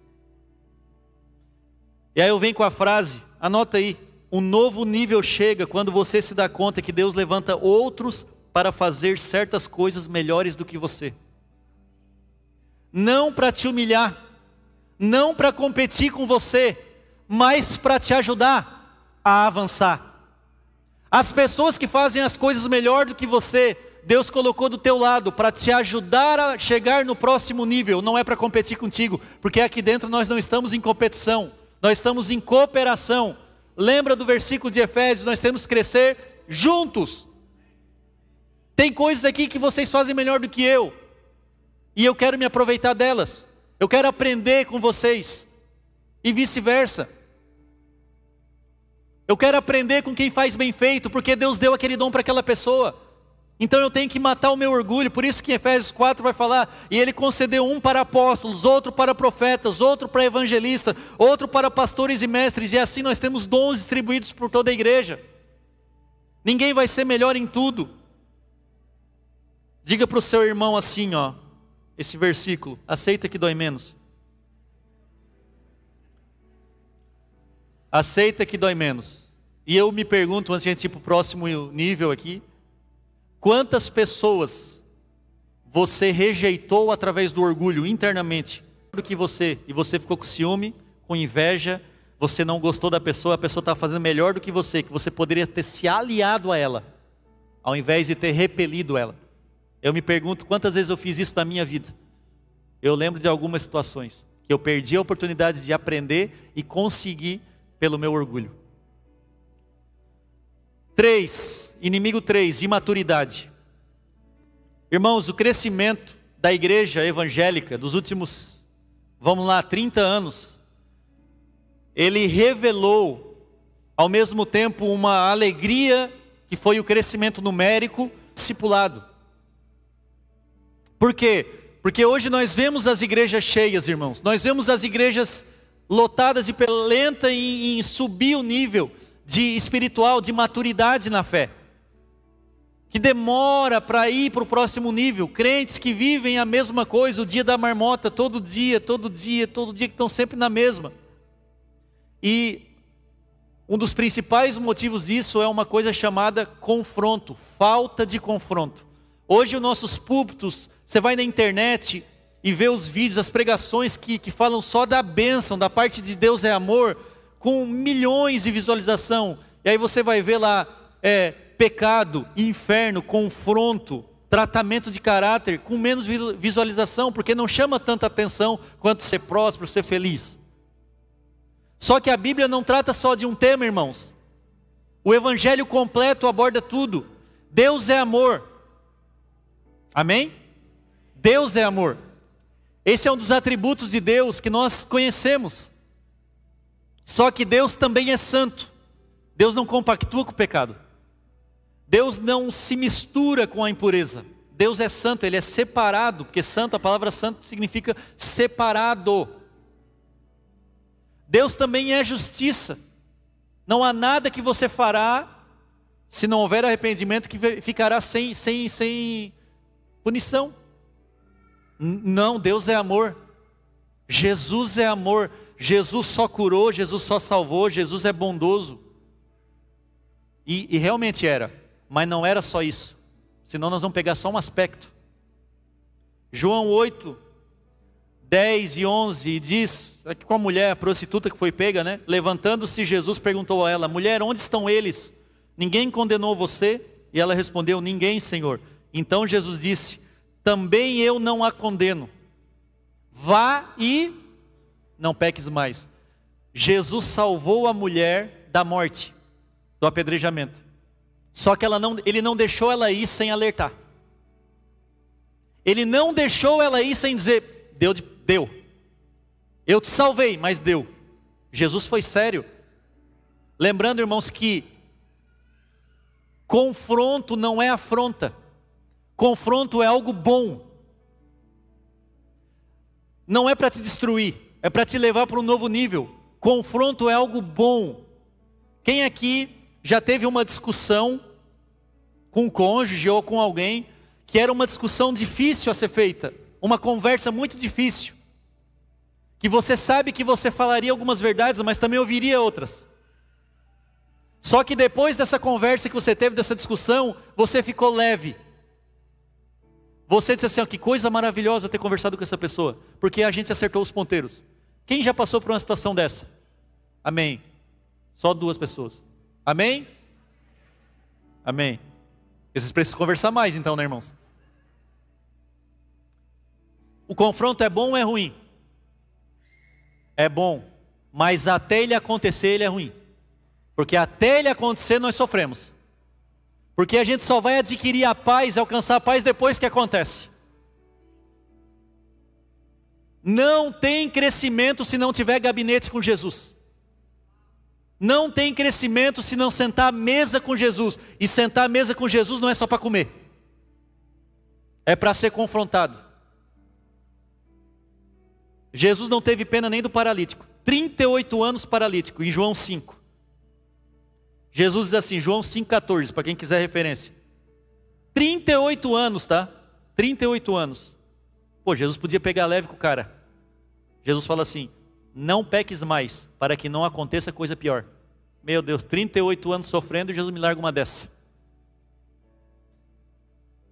E aí eu venho com a frase, anota aí. Um novo nível chega quando você se dá conta que Deus levanta outros para fazer certas coisas melhores do que você. Não para te humilhar, não para competir com você, mas para te ajudar a avançar. As pessoas que fazem as coisas melhor do que você, Deus colocou do teu lado para te ajudar a chegar no próximo nível, não é para competir contigo, porque aqui dentro nós não estamos em competição, nós estamos em cooperação. Lembra do versículo de Efésios, nós temos que crescer juntos. Tem coisas aqui que vocês fazem melhor do que eu, e eu quero me aproveitar delas, eu quero aprender com vocês, e vice-versa. Eu quero aprender com quem faz bem feito, porque Deus deu aquele dom para aquela pessoa. Então eu tenho que matar o meu orgulho, por isso que Efésios 4 vai falar, e ele concedeu um para apóstolos, outro para profetas, outro para evangelistas, outro para pastores e mestres, e assim nós temos dons distribuídos por toda a igreja. Ninguém vai ser melhor em tudo. Diga para o seu irmão assim, ó, esse versículo, aceita que dói menos. Aceita que dói menos. E eu me pergunto, antes de a gente ir para o próximo nível aqui, quantas pessoas você rejeitou através do orgulho internamente do que você, e você ficou com ciúme, com inveja, você não gostou da pessoa, a pessoa está fazendo melhor do que você, que você poderia ter se aliado a ela, ao invés de ter repelido ela. Eu me pergunto quantas vezes eu fiz isso na minha vida. Eu lembro de algumas situações que eu perdi a oportunidade de aprender e conseguir pelo meu orgulho. Três, inimigo três, imaturidade. Irmãos, o crescimento da igreja evangélica dos últimos, vamos lá, 30 anos, ele revelou ao mesmo tempo uma alegria que foi o crescimento numérico discipulado. Por quê? Porque hoje nós vemos as igrejas cheias, irmãos. Nós vemos as igrejas lotadas e lenta em, em subir o nível de espiritual, de maturidade na fé. que demora para ir para o próximo nível, crentes que vivem a mesma coisa, o dia da marmota, todo dia, todo dia, todo dia, que estão sempre na mesma. E um dos principais motivos disso é uma coisa chamada confronto, falta de confronto. Hoje, os nossos púlpitos, você vai na internet e vê os vídeos, as pregações que, que falam só da bênção, da parte de Deus é amor, com milhões de visualização. E aí você vai ver lá, é, pecado, inferno, confronto, tratamento de caráter com menos visualização, porque não chama tanta atenção quanto ser próspero, ser feliz. Só que a Bíblia não trata só de um tema, irmãos. O evangelho completo aborda tudo. Deus é amor. Amém? Deus é amor. Esse é um dos atributos de Deus que nós conhecemos. Só que Deus também é santo. Deus não compactua com o pecado. Deus não se mistura com a impureza. Deus é santo, ele é separado, porque santo, a palavra santo significa separado. Deus também é justiça. Não há nada que você fará, se não houver arrependimento, que ficará sem, sem, sem punição. Não, Deus é amor. Jesus é amor. Jesus só curou, Jesus só salvou, Jesus é bondoso. E, e realmente era. Mas não era só isso. Senão nós vamos pegar só um aspecto. João 8, 10 e 11 diz, aqui com a mulher, a prostituta que foi pega, né? Levantando-se, Jesus perguntou a ela: Mulher, onde estão eles? Ninguém condenou você? E ela respondeu: Ninguém, Senhor. Então Jesus disse: Também eu não a condeno. Vá e não peques mais. Jesus salvou a mulher da morte, do apedrejamento. Só que ela não, ele não deixou ela ir sem alertar. Ele não deixou ela ir sem dizer: deu, deu. Eu te salvei, mas deu. Jesus foi sério. Lembrando, irmãos, que confronto não é afronta. Confronto é algo bom. Não é para te destruir, é para te levar para um novo nível. Confronto é algo bom. Quem aqui já teve uma discussão com o cônjuge ou com alguém, que era uma discussão difícil a ser feita, uma conversa muito difícil, que você sabe que você falaria algumas verdades, mas também ouviria outras. Só que depois dessa conversa que você teve, dessa discussão, você ficou leve. Você disse assim: oh, que coisa maravilhosa ter conversado com essa pessoa, porque a gente acertou os ponteiros. Quem já passou por uma situação dessa? Amém. Só duas pessoas. Amém? Amém. Vocês precisam conversar mais então, né, irmãos? O confronto é bom ou é ruim? É bom, mas até ele acontecer, ele é ruim. Porque até ele acontecer, nós sofremos. Porque a gente só vai adquirir a paz, alcançar a paz depois que acontece. Não tem crescimento se não tiver gabinete com Jesus. Não tem crescimento se não sentar à mesa com Jesus. E sentar à mesa com Jesus não é só para comer, é para ser confrontado. Jesus não teve pena nem do paralítico. 38 anos paralítico, em João 5. Jesus diz assim, João 5,14, para quem quiser referência. 38 anos, tá? 38 anos. Pô, Jesus podia pegar leve com o cara. Jesus fala assim: não peques mais, para que não aconteça coisa pior. Meu Deus, 38 anos sofrendo e Jesus me larga uma dessa.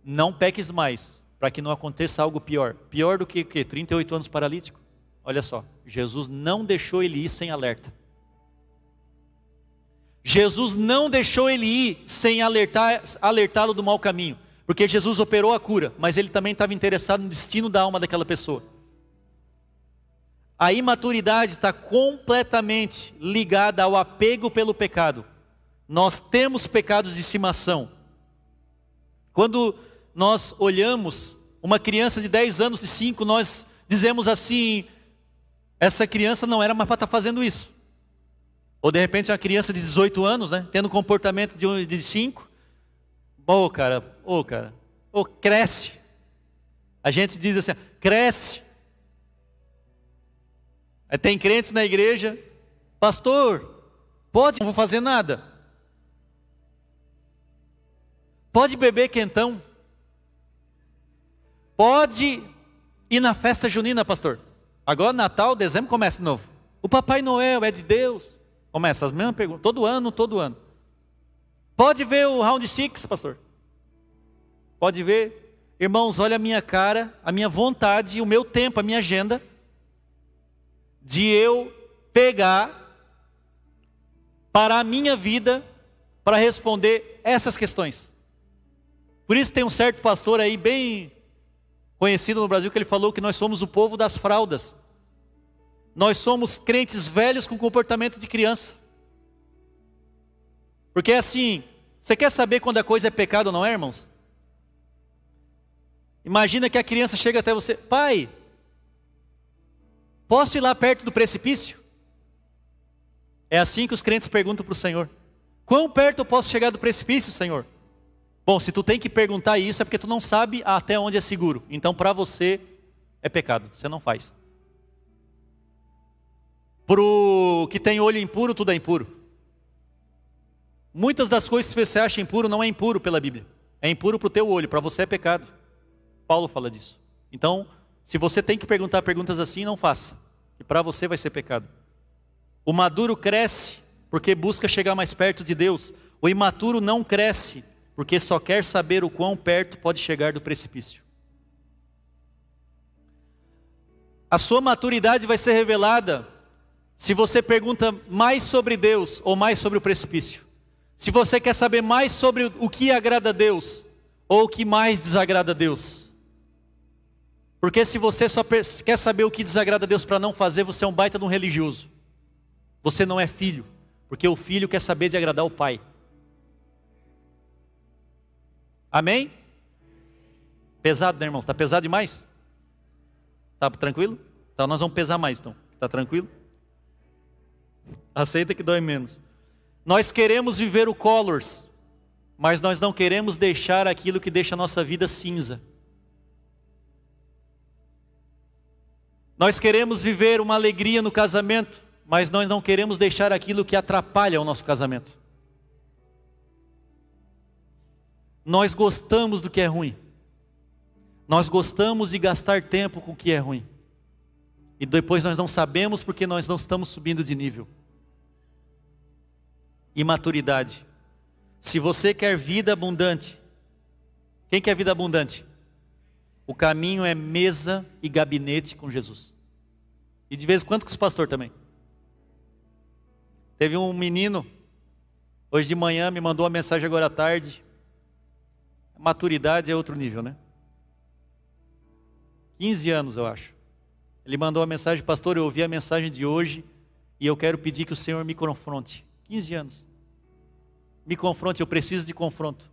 Não peques mais, para que não aconteça algo pior. Pior do que o quê? 38 anos paralítico? Olha só, Jesus não deixou ele ir sem alerta. Jesus não deixou ele ir sem alertá-lo do mau caminho. Porque Jesus operou a cura, mas ele também estava interessado no destino da alma daquela pessoa. A imaturidade está completamente ligada ao apego pelo pecado. Nós temos pecados de estimação. Quando nós olhamos uma criança de 10 anos, de 5, nós dizemos assim: essa criança não era mais para estar fazendo isso. Ou de repente uma criança de 18 anos, né, tendo comportamento de 5. Ô oh, cara, ô oh, cara, ô oh, cresce. A gente diz assim, cresce. Tem crentes na igreja, pastor, pode, não vou fazer nada. Pode beber quentão. Pode ir na festa junina, pastor. Agora Natal, dezembro começa de novo. O Papai Noel é de Deus. Começa as mesmas perguntas, todo ano, todo ano. Pode ver o Round Six, pastor. Pode ver. Irmãos, olha a minha cara, a minha vontade, o meu tempo, a minha agenda de eu pegar para a minha vida para responder essas questões. Por isso tem um certo pastor aí bem conhecido no Brasil que ele falou que nós somos o povo das fraldas. Nós somos crentes velhos com comportamento de criança. Porque é assim, você quer saber quando a coisa é pecado ou não é, irmãos? Imagina que a criança chega até você, pai, posso ir lá perto do precipício? É assim que os crentes perguntam para o Senhor: Quão perto eu posso chegar do precipício, Senhor? Bom, se tu tem que perguntar isso é porque tu não sabe até onde é seguro. Então, para você é pecado, você não faz. Para o que tem olho impuro, tudo é impuro. Muitas das coisas que você acha impuro não é impuro pela Bíblia. É impuro para o teu olho, para você é pecado. Paulo fala disso. Então, se você tem que perguntar perguntas assim, não faça. E para você vai ser pecado. O maduro cresce porque busca chegar mais perto de Deus. O imaturo não cresce porque só quer saber o quão perto pode chegar do precipício. A sua maturidade vai ser revelada se você pergunta mais sobre Deus ou mais sobre o precipício. Se você quer saber mais sobre o que agrada a Deus ou o que mais desagrada a Deus. Porque se você só quer saber o que desagrada a Deus para não fazer, você é um baita de um religioso. Você não é filho, porque o filho quer saber de agradar o pai. Amém? Pesado, né, irmãos? Está pesado demais? Está tranquilo? Então nós vamos pesar mais, então. Está tranquilo? Aceita que dói menos. Nós queremos viver o colors, mas nós não queremos deixar aquilo que deixa a nossa vida cinza. Nós queremos viver uma alegria no casamento, mas nós não queremos deixar aquilo que atrapalha o nosso casamento. Nós gostamos do que é ruim. Nós gostamos de gastar tempo com o que é ruim. E depois nós não sabemos porque nós não estamos subindo de nível. Imaturidade. Se você quer vida abundante, quem quer vida abundante? O caminho é mesa e gabinete com Jesus. E de vez em quando com os pastores também. Teve um menino, hoje de manhã, me mandou uma mensagem agora à tarde. Maturidade é outro nível, né? 15 anos, eu acho. Ele mandou uma mensagem, pastor, eu ouvi a mensagem de hoje e eu quero pedir que o Senhor me confronte. 15 anos. Me confronte, eu preciso de confronto.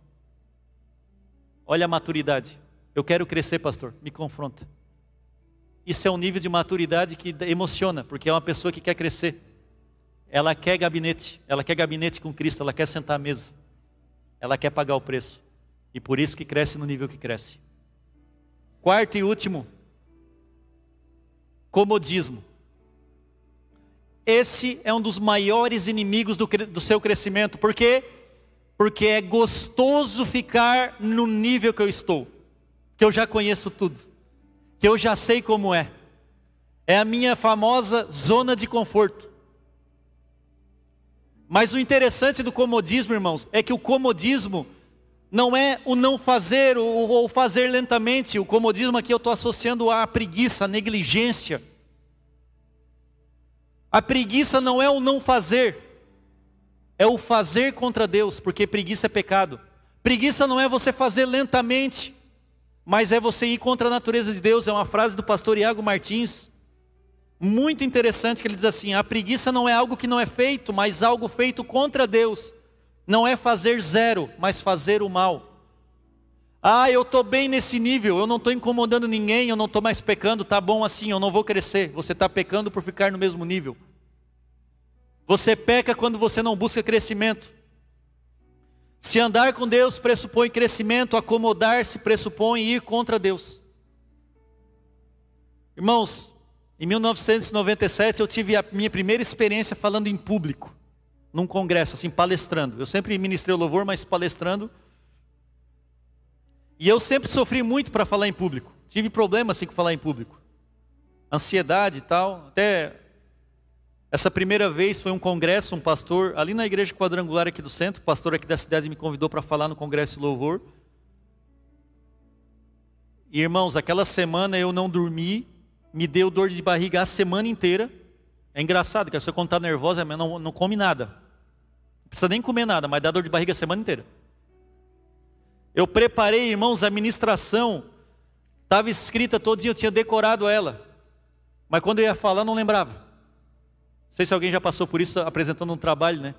Olha a maturidade. Eu quero crescer, pastor. Me confronta. Isso é um nível de maturidade que emociona, porque é uma pessoa que quer crescer. Ela quer gabinete, ela quer gabinete com Cristo, ela quer sentar à mesa, ela quer pagar o preço. E por isso que cresce no nível que cresce. Quarto e último, comodismo. Esse é um dos maiores inimigos do, do seu crescimento. Por quê? Porque é gostoso ficar no nível que eu estou, que eu já conheço tudo, que eu já sei como é. É a minha famosa zona de conforto. Mas o interessante do comodismo, irmãos, é que o comodismo não é o não fazer ou fazer lentamente. O comodismo aqui eu estou associando à preguiça, à negligência. A preguiça não é o não fazer, é o fazer contra Deus, porque preguiça é pecado. Preguiça não é você fazer lentamente, mas é você ir contra a natureza de Deus. É uma frase do pastor Iago Martins, muito interessante que ele diz assim: a preguiça não é algo que não é feito, mas algo feito contra Deus. Não é fazer zero, mas fazer o mal. Ah, eu estou bem nesse nível, eu não estou incomodando ninguém, eu não estou mais pecando, tá bom assim, eu não vou crescer. Você está pecando por ficar no mesmo nível. Você peca quando você não busca crescimento. Se andar com Deus pressupõe crescimento, acomodar-se pressupõe ir contra Deus. Irmãos, em 1997 eu tive a minha primeira experiência falando em público, num congresso, assim, palestrando. Eu sempre ministrei o louvor, mas palestrando. E eu sempre sofri muito para falar em público. Tive problema assim com falar em público. Ansiedade e tal. Até essa primeira vez foi um congresso, um pastor, ali na igreja quadrangular aqui do centro, o pastor aqui da cidade me convidou para falar no congresso louvor. E, irmãos, aquela semana eu não dormi, me deu dor de barriga a semana inteira. É engraçado, que você quando está nervosa, não, não come nada. Precisa nem comer nada, mas dá dor de barriga a semana inteira. Eu preparei, irmãos, a ministração, estava escrita todo dia, eu tinha decorado ela. Mas quando eu ia falar, não lembrava. Não sei se alguém já passou por isso apresentando um trabalho, né?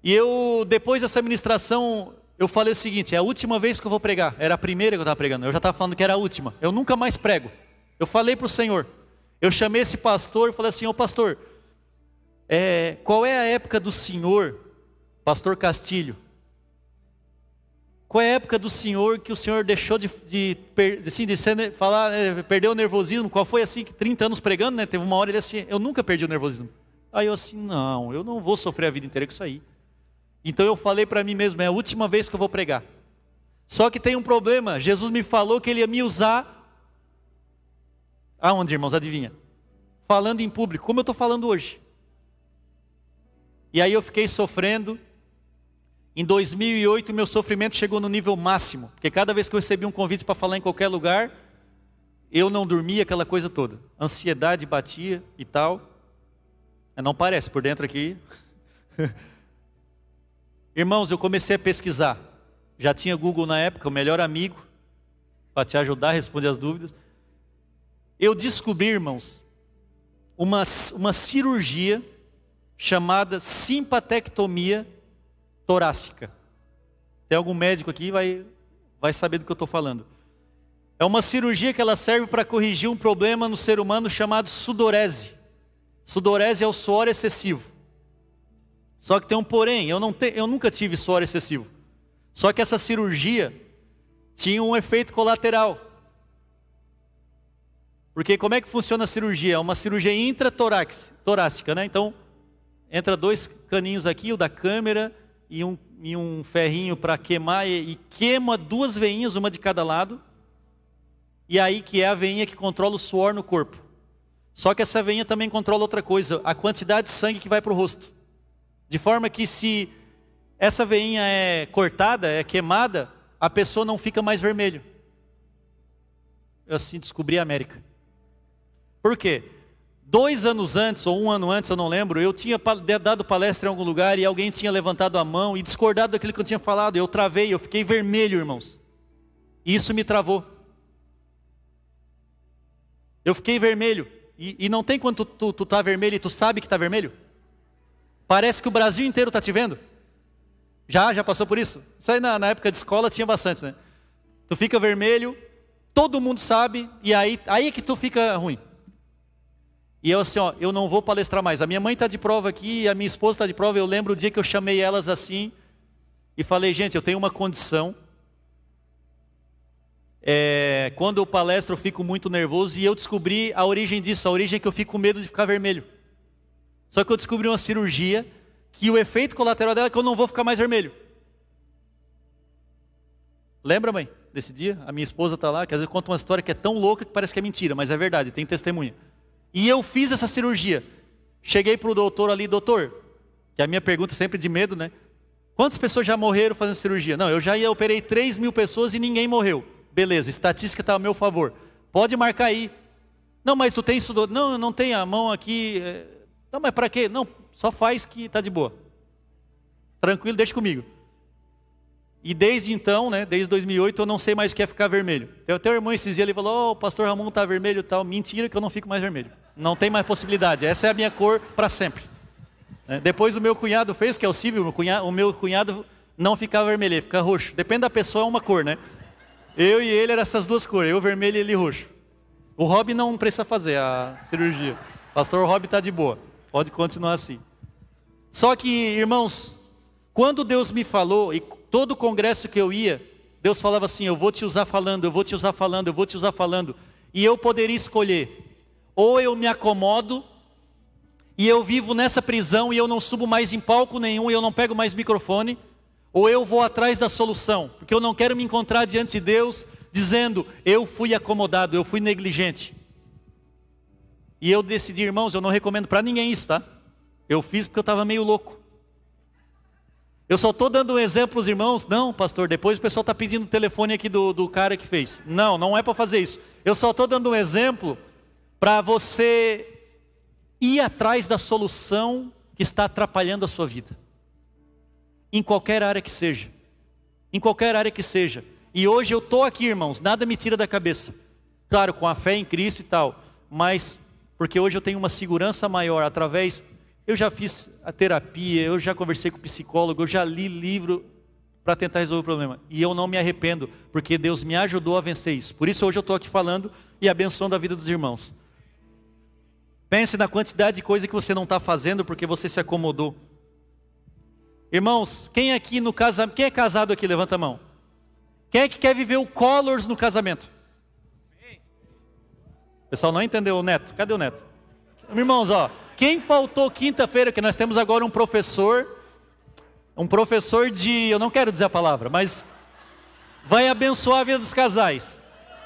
E eu, depois dessa ministração, eu falei o seguinte: é a última vez que eu vou pregar. Era a primeira que eu estava pregando. Eu já estava falando que era a última. Eu nunca mais prego. Eu falei para o Senhor. Eu chamei esse pastor e falei assim: Ô pastor, é, qual é a época do senhor, pastor Castilho? Qual é a época do senhor que o senhor deixou de, de, assim, de ser, falar, é, perdeu o nervosismo? Qual foi assim, que 30 anos pregando, né? Teve uma hora ele assim: Eu nunca perdi o nervosismo. Aí eu assim: Não, eu não vou sofrer a vida inteira com isso aí. Então eu falei para mim mesmo, é a última vez que eu vou pregar. Só que tem um problema, Jesus me falou que ele ia me usar. Aonde, irmãos? Adivinha? Falando em público, como eu estou falando hoje. E aí eu fiquei sofrendo. Em 2008, meu sofrimento chegou no nível máximo, porque cada vez que eu recebi um convite para falar em qualquer lugar, eu não dormia, aquela coisa toda. Ansiedade batia e tal. Não parece, por dentro aqui. Irmãos, eu comecei a pesquisar. Já tinha Google na época, o melhor amigo, para te ajudar a responder as dúvidas. Eu descobri, irmãos, uma, uma cirurgia chamada simpatectomia torácica. Tem algum médico aqui vai vai saber do que eu estou falando. É uma cirurgia que ela serve para corrigir um problema no ser humano chamado sudorese. Sudorese é o suor excessivo. Só que tem um porém, eu, não te, eu nunca tive suor excessivo. Só que essa cirurgia tinha um efeito colateral. Porque como é que funciona a cirurgia? É uma cirurgia intratorácica, né? Então, entra dois caninhos aqui, o da câmera e um, e um ferrinho para queimar, e, e queima duas veinhas, uma de cada lado. E aí que é a veinha que controla o suor no corpo. Só que essa veinha também controla outra coisa, a quantidade de sangue que vai para o rosto. De forma que se essa veinha é cortada, é queimada, a pessoa não fica mais vermelho. Eu assim descobri a América. Por quê? Dois anos antes, ou um ano antes, eu não lembro, eu tinha dado palestra em algum lugar e alguém tinha levantado a mão e discordado daquilo que eu tinha falado. Eu travei, eu fiquei vermelho, irmãos. E isso me travou. Eu fiquei vermelho. E, e não tem quando tu, tu, tá vermelho e tu sabe que está vermelho? Parece que o Brasil inteiro está te vendo. Já, já passou por isso? Isso aí na, na, época de escola tinha bastante, né? Tu fica vermelho, todo mundo sabe, e aí, aí é que tu fica ruim. E eu assim, ó, eu não vou palestrar mais. A minha mãe está de prova aqui, a minha esposa está de prova. Eu lembro o dia que eu chamei elas assim e falei, gente, eu tenho uma condição. É, quando eu palestro, eu fico muito nervoso e eu descobri a origem disso. A origem é que eu fico com medo de ficar vermelho. Só que eu descobri uma cirurgia que o efeito colateral dela é que eu não vou ficar mais vermelho. Lembra, mãe, desse dia? A minha esposa está lá, que às vezes conta uma história que é tão louca que parece que é mentira, mas é verdade, tem testemunha. E eu fiz essa cirurgia. Cheguei para o doutor ali, doutor, que é a minha pergunta sempre de medo, né? Quantas pessoas já morreram fazendo cirurgia? Não, eu já ia, operei 3 mil pessoas e ninguém morreu. Beleza, estatística está a meu favor. Pode marcar aí. Não, mas tu tem isso? Do... Não, não tenho a mão aqui. É, não, mas para quê? Não, só faz que está de boa. Tranquilo, deixa comigo. E desde então, né, desde 2008, eu não sei mais o que é ficar vermelho. Eu até o irmão esses dias ele falou: "Oh, o pastor Ramon está vermelho tal". Mentira que eu não fico mais vermelho. Não tem mais possibilidade. Essa é a minha cor para sempre. É, depois o meu cunhado fez, que é o Silvio, o, o meu cunhado não ficava vermelho, ele fica roxo. Depende da pessoa, é uma cor, né? Eu e ele eram essas duas cores, eu vermelho e ele roxo. O Rob não precisa fazer a cirurgia. O pastor Rob está de boa. Pode continuar assim. Só que, irmãos, quando Deus me falou, e todo congresso que eu ia, Deus falava assim: Eu vou te usar falando, eu vou te usar falando, eu vou te usar falando. E eu poderia escolher: ou eu me acomodo, e eu vivo nessa prisão e eu não subo mais em palco nenhum e eu não pego mais microfone, Ou eu vou atrás da solução, porque eu não quero me encontrar diante de Deus dizendo, eu fui acomodado, eu fui negligente. E eu decidi, irmãos, eu não recomendo para ninguém isso, tá? Eu fiz porque eu estava meio louco. Eu só estou dando um exemplo aos irmãos. Não, pastor, depois o pessoal está pedindo o telefone aqui do, do cara que fez. Não, não é para fazer isso. Eu só estou dando um exemplo para você ir atrás da solução que está atrapalhando a sua vida. Em qualquer área que seja. Em qualquer área que seja. E hoje eu estou aqui, irmãos, nada me tira da cabeça. Claro, com a fé em Cristo e tal, mas porque hoje eu tenho uma segurança maior através. Eu já fiz a terapia, eu já conversei com o psicólogo, eu já li livro para tentar resolver o problema. E eu não me arrependo, porque Deus me ajudou a vencer isso. Por isso hoje eu estou aqui falando e abençoando a vida dos irmãos. Pense na quantidade de coisa que você não está fazendo porque você se acomodou. Irmãos, quem aqui no casamento, quem é casado aqui, levanta a mão. Quem é que quer viver o colors no casamento? O pessoal não entendeu o neto. Cadê o neto? Irmãos, ó, quem faltou quinta-feira, que nós temos agora um professor, um professor de, eu não quero dizer a palavra, mas vai abençoar a vida dos casais.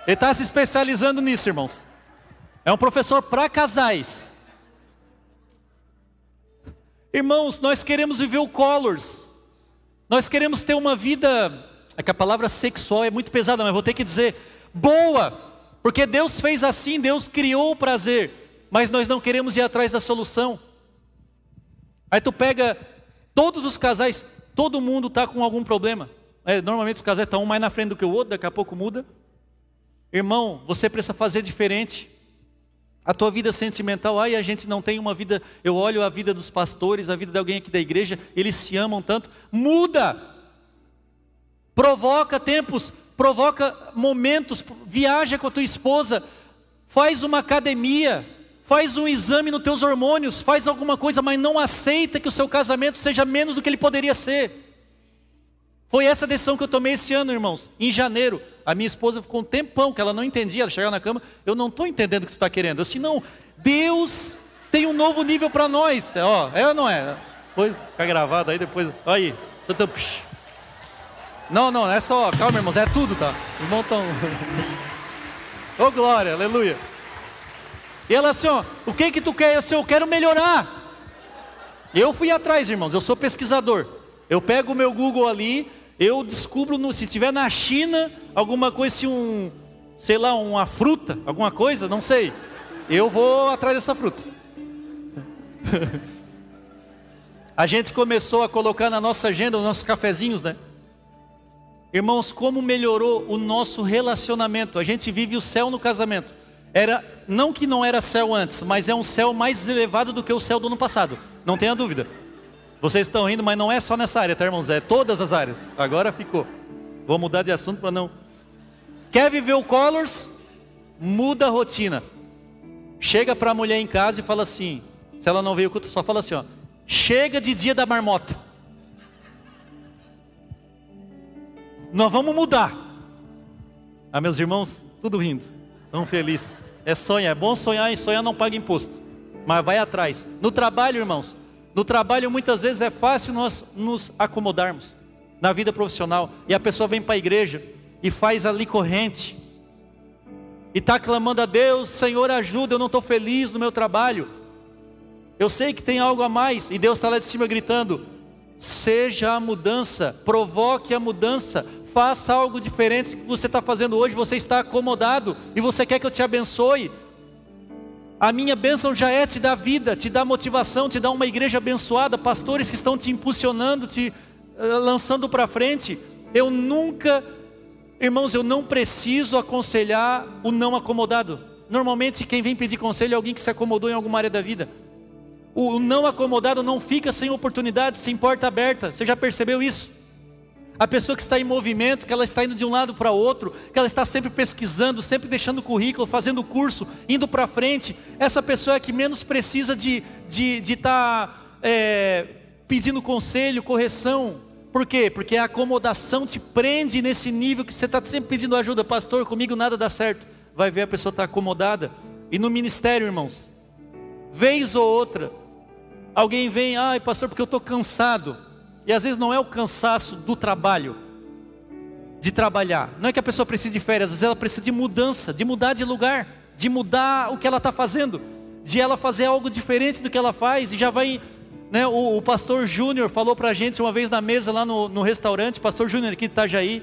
Ele está se especializando nisso, irmãos. É um professor para casais. Irmãos, nós queremos viver o colors. Nós queremos ter uma vida, é que a palavra sexual é muito pesada, mas vou ter que dizer boa, porque Deus fez assim, Deus criou o prazer mas nós não queremos ir atrás da solução. Aí tu pega todos os casais, todo mundo está com algum problema. É, normalmente os casais estão um mais na frente do que o outro, daqui a pouco muda. Irmão, você precisa fazer diferente. A tua vida sentimental, ai, a gente não tem uma vida. Eu olho a vida dos pastores, a vida de alguém aqui da igreja, eles se amam tanto. Muda! Provoca tempos, provoca momentos, viaja com a tua esposa, faz uma academia, faz um exame nos teus hormônios, faz alguma coisa, mas não aceita que o seu casamento seja menos do que ele poderia ser. Foi essa decisão que eu tomei esse ano, irmãos. Em janeiro, a minha esposa ficou um tempão que ela não entendia, ela chegava na cama, eu não estou entendendo o que tu está querendo. Eu disse, não, Deus tem um novo nível para nós. É, ó, é ou não é? Depois fica gravado aí, depois. Olha aí. Não, não, é só, calma, irmãos, é tudo, tá? Irmão tão. Ô oh, glória, aleluia. E ela assim, ó, o que que tu quer? Eu, assim, eu quero melhorar. Eu fui atrás, irmãos, eu sou pesquisador. Eu pego o meu Google ali, eu descubro, no, se tiver na China, alguma coisa, se um, sei lá, uma fruta, alguma coisa, não sei. Eu vou atrás dessa fruta. a gente começou a colocar na nossa agenda os nossos cafezinhos, né? Irmãos, como melhorou o nosso relacionamento. A gente vive o céu no casamento era não que não era céu antes, mas é um céu mais elevado do que o céu do ano passado. Não tenha dúvida. Vocês estão indo, mas não é só nessa área, tá, irmãos? É todas as áreas. Agora ficou. Vou mudar de assunto para não. Quer viver o Colors? Muda a rotina. Chega para a mulher em casa e fala assim: se ela não veio culto, só fala assim: ó, chega de dia da marmota. Nós vamos mudar. Ah, meus irmãos, tudo rindo, tão feliz. É sonhar, é bom sonhar e sonhar não paga imposto. Mas vai atrás. No trabalho, irmãos, no trabalho muitas vezes é fácil nós nos acomodarmos na vida profissional. E a pessoa vem para a igreja e faz ali corrente. E está clamando a Deus, Senhor ajuda, eu não estou feliz no meu trabalho. Eu sei que tem algo a mais. E Deus está lá de cima gritando: seja a mudança, provoque a mudança, faça algo diferente que você está fazendo hoje, você está acomodado e você quer que eu te abençoe. A minha bênção já é te dar vida, te dar motivação, te dar uma igreja abençoada, pastores que estão te impulsionando, te uh, lançando para frente. Eu nunca, irmãos, eu não preciso aconselhar o não acomodado. Normalmente quem vem pedir conselho é alguém que se acomodou em alguma área da vida. O não acomodado não fica sem oportunidade, sem porta aberta. Você já percebeu isso? A pessoa que está em movimento, que ela está indo de um lado para outro, que ela está sempre pesquisando, sempre deixando currículo, fazendo curso, indo para frente, essa pessoa é que menos precisa de estar de, de tá, é, pedindo conselho, correção. Por quê? Porque a acomodação te prende nesse nível que você está sempre pedindo ajuda. Pastor, comigo nada dá certo. Vai ver a pessoa está acomodada. E no ministério, irmãos, vez ou outra, alguém vem, ai pastor, porque eu estou cansado. E às vezes não é o cansaço do trabalho, de trabalhar. Não é que a pessoa precise de férias, às vezes ela precisa de mudança, de mudar de lugar, de mudar o que ela está fazendo, de ela fazer algo diferente do que ela faz e já vai. Né, o, o pastor Júnior falou para a gente uma vez na mesa lá no, no restaurante, pastor Júnior aqui de Itajaí,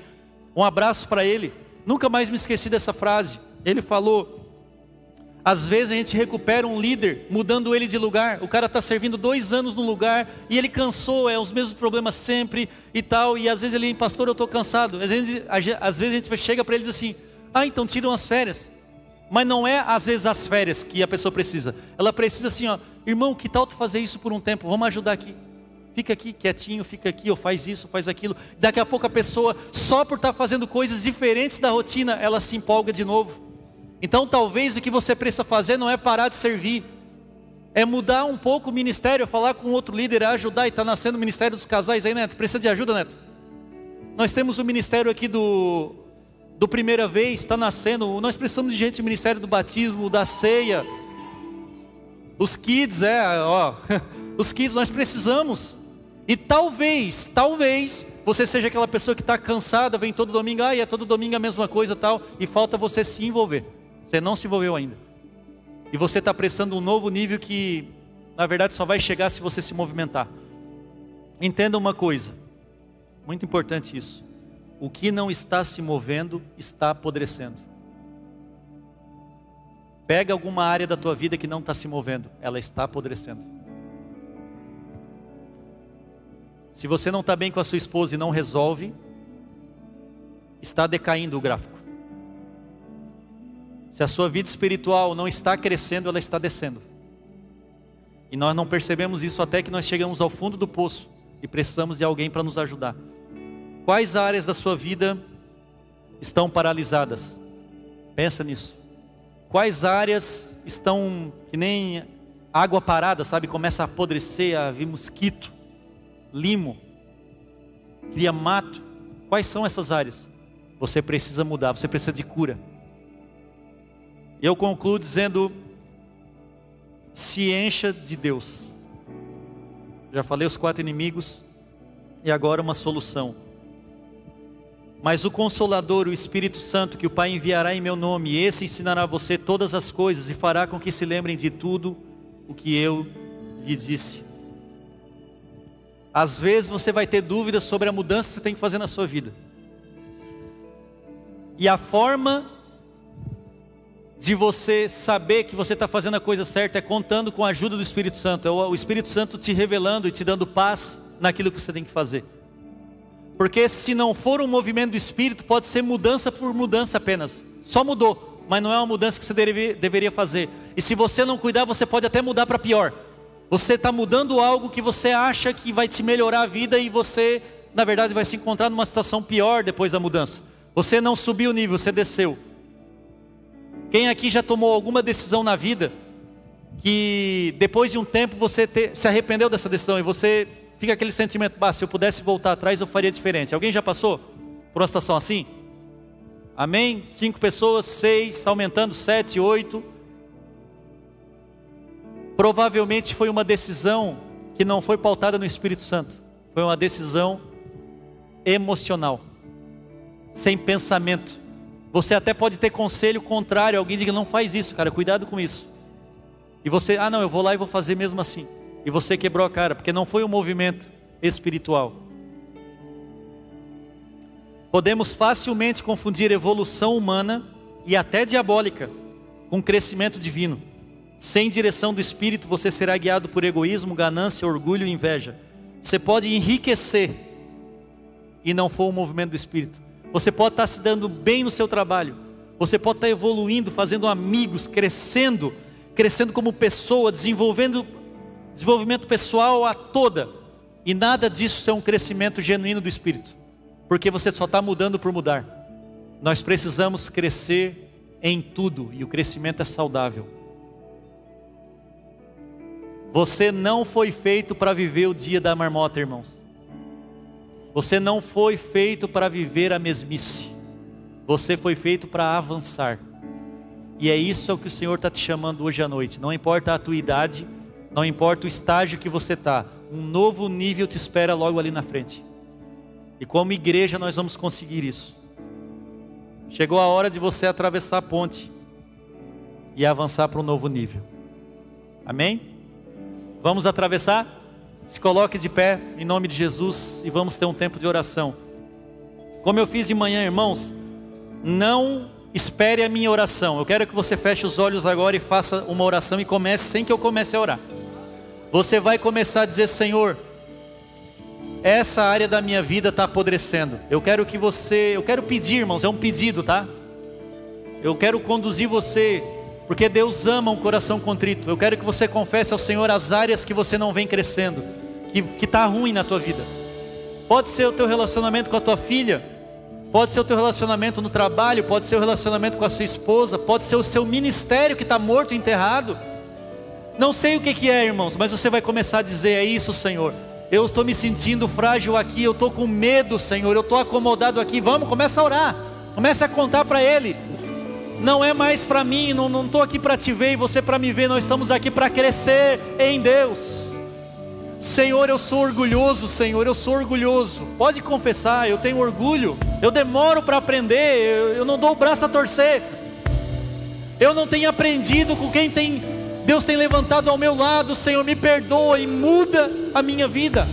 um abraço para ele. Nunca mais me esqueci dessa frase. Ele falou: às vezes a gente recupera um líder mudando ele de lugar. O cara está servindo dois anos no lugar e ele cansou, é os mesmos problemas sempre e tal. E às vezes ele, pastor, eu estou cansado. Às vezes, às vezes a gente chega para ele e diz assim: ah, então tiram as férias. Mas não é às vezes as férias que a pessoa precisa. Ela precisa assim, ó, irmão, que tal tu fazer isso por um tempo? Vamos ajudar aqui. Fica aqui quietinho, fica aqui, ou faz isso, faz aquilo. Daqui a pouco a pessoa, só por estar tá fazendo coisas diferentes da rotina, ela se empolga de novo. Então talvez o que você precisa fazer não é parar de servir, é mudar um pouco o ministério, falar com outro líder, ajudar, e está nascendo o ministério dos casais aí, Neto. Precisa de ajuda, Neto? Nós temos o ministério aqui do, do Primeira Vez, está nascendo. Nós precisamos de gente do ministério do batismo, da ceia. Os kids, é, ó. Os kids nós precisamos. E talvez, talvez, você seja aquela pessoa que está cansada, vem todo domingo, ah, é todo domingo a mesma coisa tal, e falta você se envolver. Você não se envolveu ainda. E você está prestando um novo nível que, na verdade, só vai chegar se você se movimentar. Entenda uma coisa, muito importante isso. O que não está se movendo está apodrecendo. Pega alguma área da tua vida que não está se movendo, ela está apodrecendo. Se você não está bem com a sua esposa e não resolve, está decaindo o gráfico. Se a sua vida espiritual não está crescendo, ela está descendo. E nós não percebemos isso até que nós chegamos ao fundo do poço e precisamos de alguém para nos ajudar. Quais áreas da sua vida estão paralisadas? Pensa nisso. Quais áreas estão que nem água parada, sabe? Começa a apodrecer, a vir mosquito, limo, cria mato. Quais são essas áreas? Você precisa mudar, você precisa de cura. Eu concluo dizendo: se encha de Deus. Já falei os quatro inimigos e agora uma solução. Mas o Consolador, o Espírito Santo, que o Pai enviará em meu nome, esse ensinará a você todas as coisas e fará com que se lembrem de tudo o que eu lhe disse. Às vezes você vai ter dúvidas sobre a mudança que você tem que fazer na sua vida. E a forma de você saber que você está fazendo a coisa certa é contando com a ajuda do Espírito Santo, é o Espírito Santo te revelando e te dando paz naquilo que você tem que fazer. Porque se não for um movimento do Espírito, pode ser mudança por mudança apenas. Só mudou, mas não é uma mudança que você deve, deveria fazer. E se você não cuidar, você pode até mudar para pior. Você está mudando algo que você acha que vai te melhorar a vida e você, na verdade, vai se encontrar numa situação pior depois da mudança. Você não subiu o nível, você desceu. Quem aqui já tomou alguma decisão na vida que depois de um tempo você se arrependeu dessa decisão e você fica aquele sentimento, bah, se eu pudesse voltar atrás eu faria diferente. Alguém já passou por uma situação assim? Amém? Cinco pessoas, seis, está aumentando, sete, oito. Provavelmente foi uma decisão que não foi pautada no Espírito Santo. Foi uma decisão emocional, sem pensamento. Você até pode ter conselho contrário, alguém diga não faz isso, cara, cuidado com isso. E você, ah não, eu vou lá e vou fazer mesmo assim. E você quebrou a cara, porque não foi um movimento espiritual. Podemos facilmente confundir evolução humana e até diabólica com crescimento divino. Sem direção do espírito, você será guiado por egoísmo, ganância, orgulho e inveja. Você pode enriquecer e não for um movimento do espírito. Você pode estar se dando bem no seu trabalho. Você pode estar evoluindo, fazendo amigos, crescendo, crescendo como pessoa, desenvolvendo desenvolvimento pessoal a toda. E nada disso é um crescimento genuíno do espírito, porque você só está mudando por mudar. Nós precisamos crescer em tudo e o crescimento é saudável. Você não foi feito para viver o dia da marmota, irmãos. Você não foi feito para viver a mesmice. Você foi feito para avançar. E é isso que o Senhor está te chamando hoje à noite. Não importa a tua idade, não importa o estágio que você está. um novo nível te espera logo ali na frente. E como igreja nós vamos conseguir isso. Chegou a hora de você atravessar a ponte e avançar para um novo nível. Amém? Vamos atravessar? Se coloque de pé em nome de Jesus e vamos ter um tempo de oração. Como eu fiz de manhã, irmãos, não espere a minha oração. Eu quero que você feche os olhos agora e faça uma oração e comece sem que eu comece a orar. Você vai começar a dizer: Senhor, essa área da minha vida está apodrecendo. Eu quero que você, eu quero pedir, irmãos, é um pedido, tá? Eu quero conduzir você, porque Deus ama um coração contrito. Eu quero que você confesse ao Senhor as áreas que você não vem crescendo, que está ruim na tua vida. Pode ser o teu relacionamento com a tua filha, pode ser o teu relacionamento no trabalho, pode ser o relacionamento com a sua esposa, pode ser o seu ministério que está morto, enterrado. Não sei o que, que é, irmãos, mas você vai começar a dizer: é isso, Senhor. Eu estou me sentindo frágil aqui, eu estou com medo, Senhor. Eu estou acomodado aqui. Vamos, começa a orar. Comece a contar para Ele. Não é mais para mim, não estou aqui para te ver e você para me ver. Nós estamos aqui para crescer em Deus. Senhor, eu sou orgulhoso, Senhor, eu sou orgulhoso. Pode confessar, eu tenho orgulho. Eu demoro para aprender, eu, eu não dou o braço a torcer. Eu não tenho aprendido com quem tem Deus tem levantado ao meu lado, Senhor, me perdoa e muda a minha vida.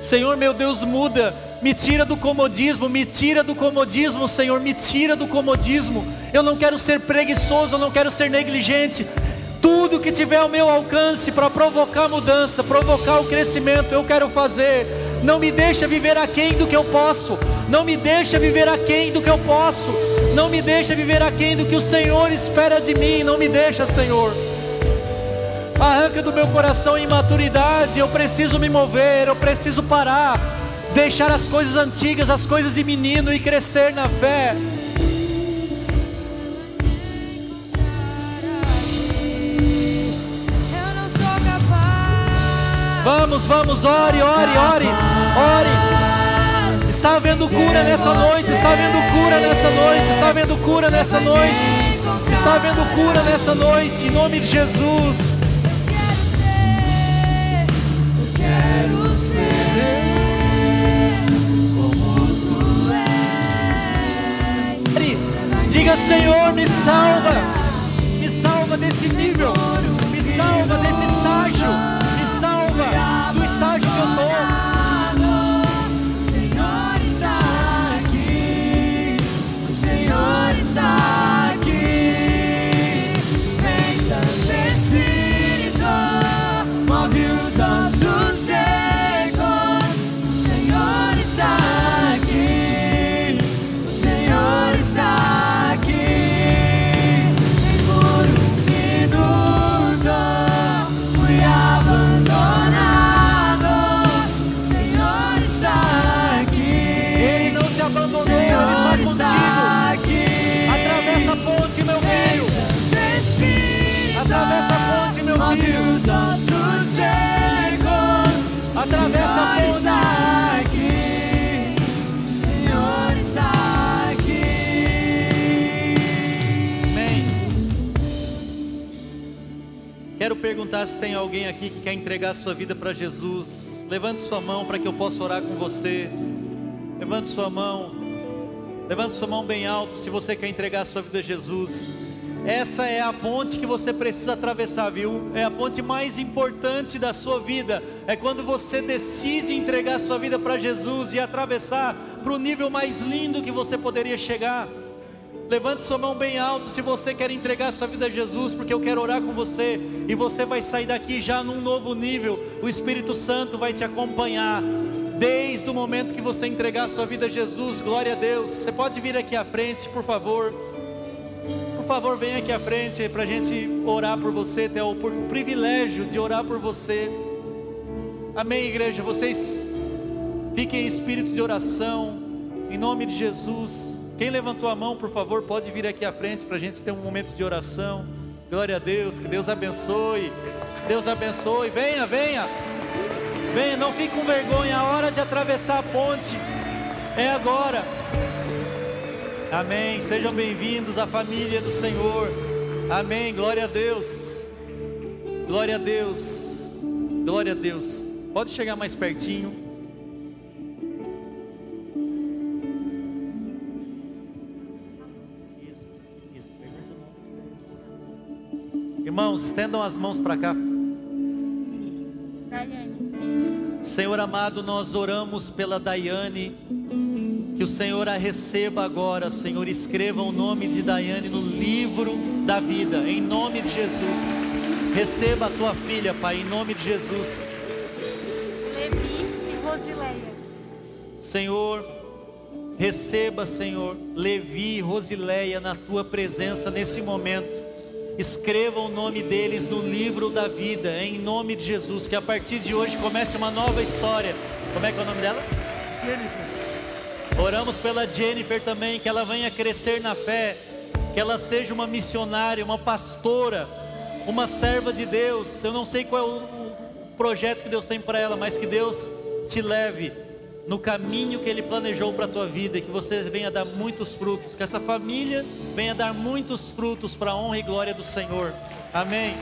Senhor, meu Deus, muda, me tira do comodismo, me tira do comodismo, Senhor, me tira do comodismo. Eu não quero ser preguiçoso, eu não quero ser negligente. Tudo que tiver ao meu alcance para provocar mudança, provocar o crescimento, eu quero fazer. Não me deixa viver aquém do que eu posso. Não me deixa viver aquém do que eu posso. Não me deixa viver aquém do que o Senhor espera de mim. Não me deixa, Senhor. Arranca do meu coração imaturidade. Eu preciso me mover, eu preciso parar. Deixar as coisas antigas, as coisas de menino e crescer na fé. Vamos, vamos, ore, ore, ore, ore. Está havendo cura nessa noite, está havendo cura nessa noite, está havendo cura nessa noite. Está havendo cura nessa noite, em nome de Jesus. Quero Diga, Senhor, me salva, me salva desse nível, me salva desse perguntar se tem alguém aqui que quer entregar sua vida para Jesus. Levante sua mão para que eu possa orar com você. Levante sua mão. Levante sua mão bem alto se você quer entregar sua vida a Jesus. Essa é a ponte que você precisa atravessar, viu? É a ponte mais importante da sua vida. É quando você decide entregar sua vida para Jesus e atravessar para o nível mais lindo que você poderia chegar. Levante sua mão bem alto se você quer entregar sua vida a Jesus, porque eu quero orar com você e você vai sair daqui já num novo nível. O Espírito Santo vai te acompanhar desde o momento que você entregar sua vida a Jesus. Glória a Deus. Você pode vir aqui à frente, por favor. Por favor, venha aqui à frente para a gente orar por você, ter o privilégio de orar por você. Amém, igreja. Vocês fiquem em espírito de oração, em nome de Jesus. Quem levantou a mão, por favor, pode vir aqui à frente para a gente ter um momento de oração. Glória a Deus, que Deus abençoe. Deus abençoe. Venha, venha. Venha, não fique com vergonha. A hora de atravessar a ponte é agora. Amém. Sejam bem-vindos à família do Senhor. Amém. Glória a Deus. Glória a Deus. Glória a Deus. Pode chegar mais pertinho. Irmãos, estendam as mãos para cá. Senhor amado, nós oramos pela Daiane. Que o Senhor a receba agora, Senhor. Escreva o nome de Daiane no livro da vida, em nome de Jesus. Receba a tua filha, Pai, em nome de Jesus. Levi e Rosileia. Senhor, receba, Senhor, Levi e Rosileia na tua presença nesse momento. Escreva o nome deles no livro da vida, em nome de Jesus. Que a partir de hoje comece uma nova história. Como é que é o nome dela? Oramos pela Jennifer também, que ela venha crescer na fé, que ela seja uma missionária, uma pastora, uma serva de Deus. Eu não sei qual é o o projeto que Deus tem para ela, mas que Deus te leve no caminho que Ele planejou para a tua vida e que você venha dar muitos frutos, que essa família venha dar muitos frutos para a honra e glória do Senhor. Amém.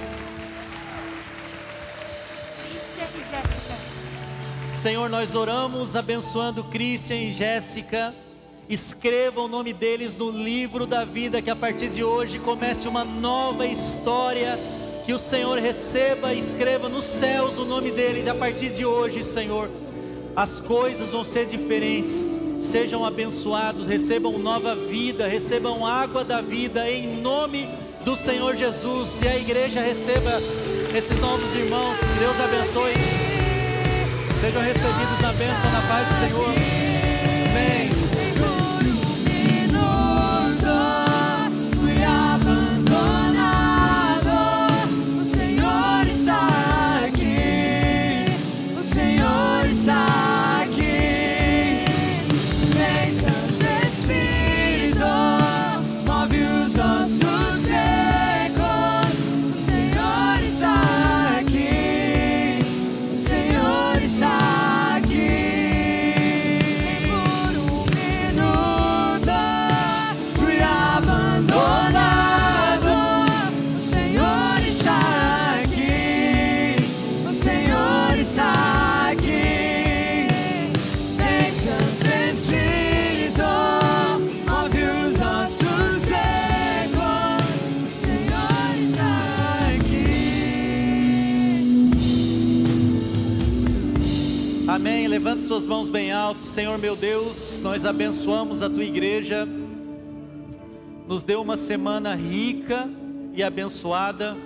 Senhor, nós oramos abençoando Christian e Jéssica. Escreva o nome deles no livro da vida, que a partir de hoje comece uma nova história. Que o Senhor receba e escreva nos céus o nome deles. A partir de hoje, Senhor, as coisas vão ser diferentes. Sejam abençoados, recebam nova vida, recebam água da vida, em nome do Senhor Jesus. E a igreja receba esses novos irmãos. Deus abençoe. Sejam recebidos na bênção, na paz do Senhor. Amém. Por suas mãos bem alto. Senhor meu Deus, nós abençoamos a tua igreja. Nos deu uma semana rica e abençoada.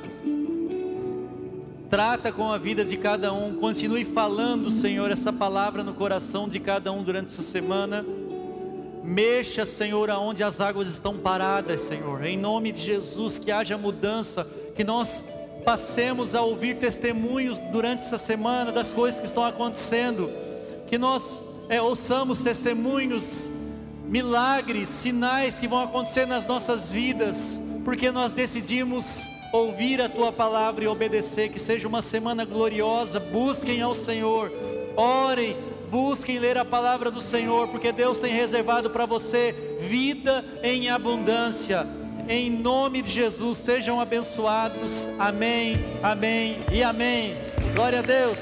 Trata com a vida de cada um. Continue falando, Senhor, essa palavra no coração de cada um durante essa semana. Mexa, Senhor, aonde as águas estão paradas, Senhor. Em nome de Jesus, que haja mudança, que nós passemos a ouvir testemunhos durante essa semana das coisas que estão acontecendo, que nós é, ouçamos testemunhos, milagres, sinais que vão acontecer nas nossas vidas, porque nós decidimos ouvir a tua palavra e obedecer. Que seja uma semana gloriosa. Busquem ao Senhor, orem, busquem ler a palavra do Senhor, porque Deus tem reservado para você vida em abundância. Em nome de Jesus, sejam abençoados. Amém, amém e amém. Glória a Deus.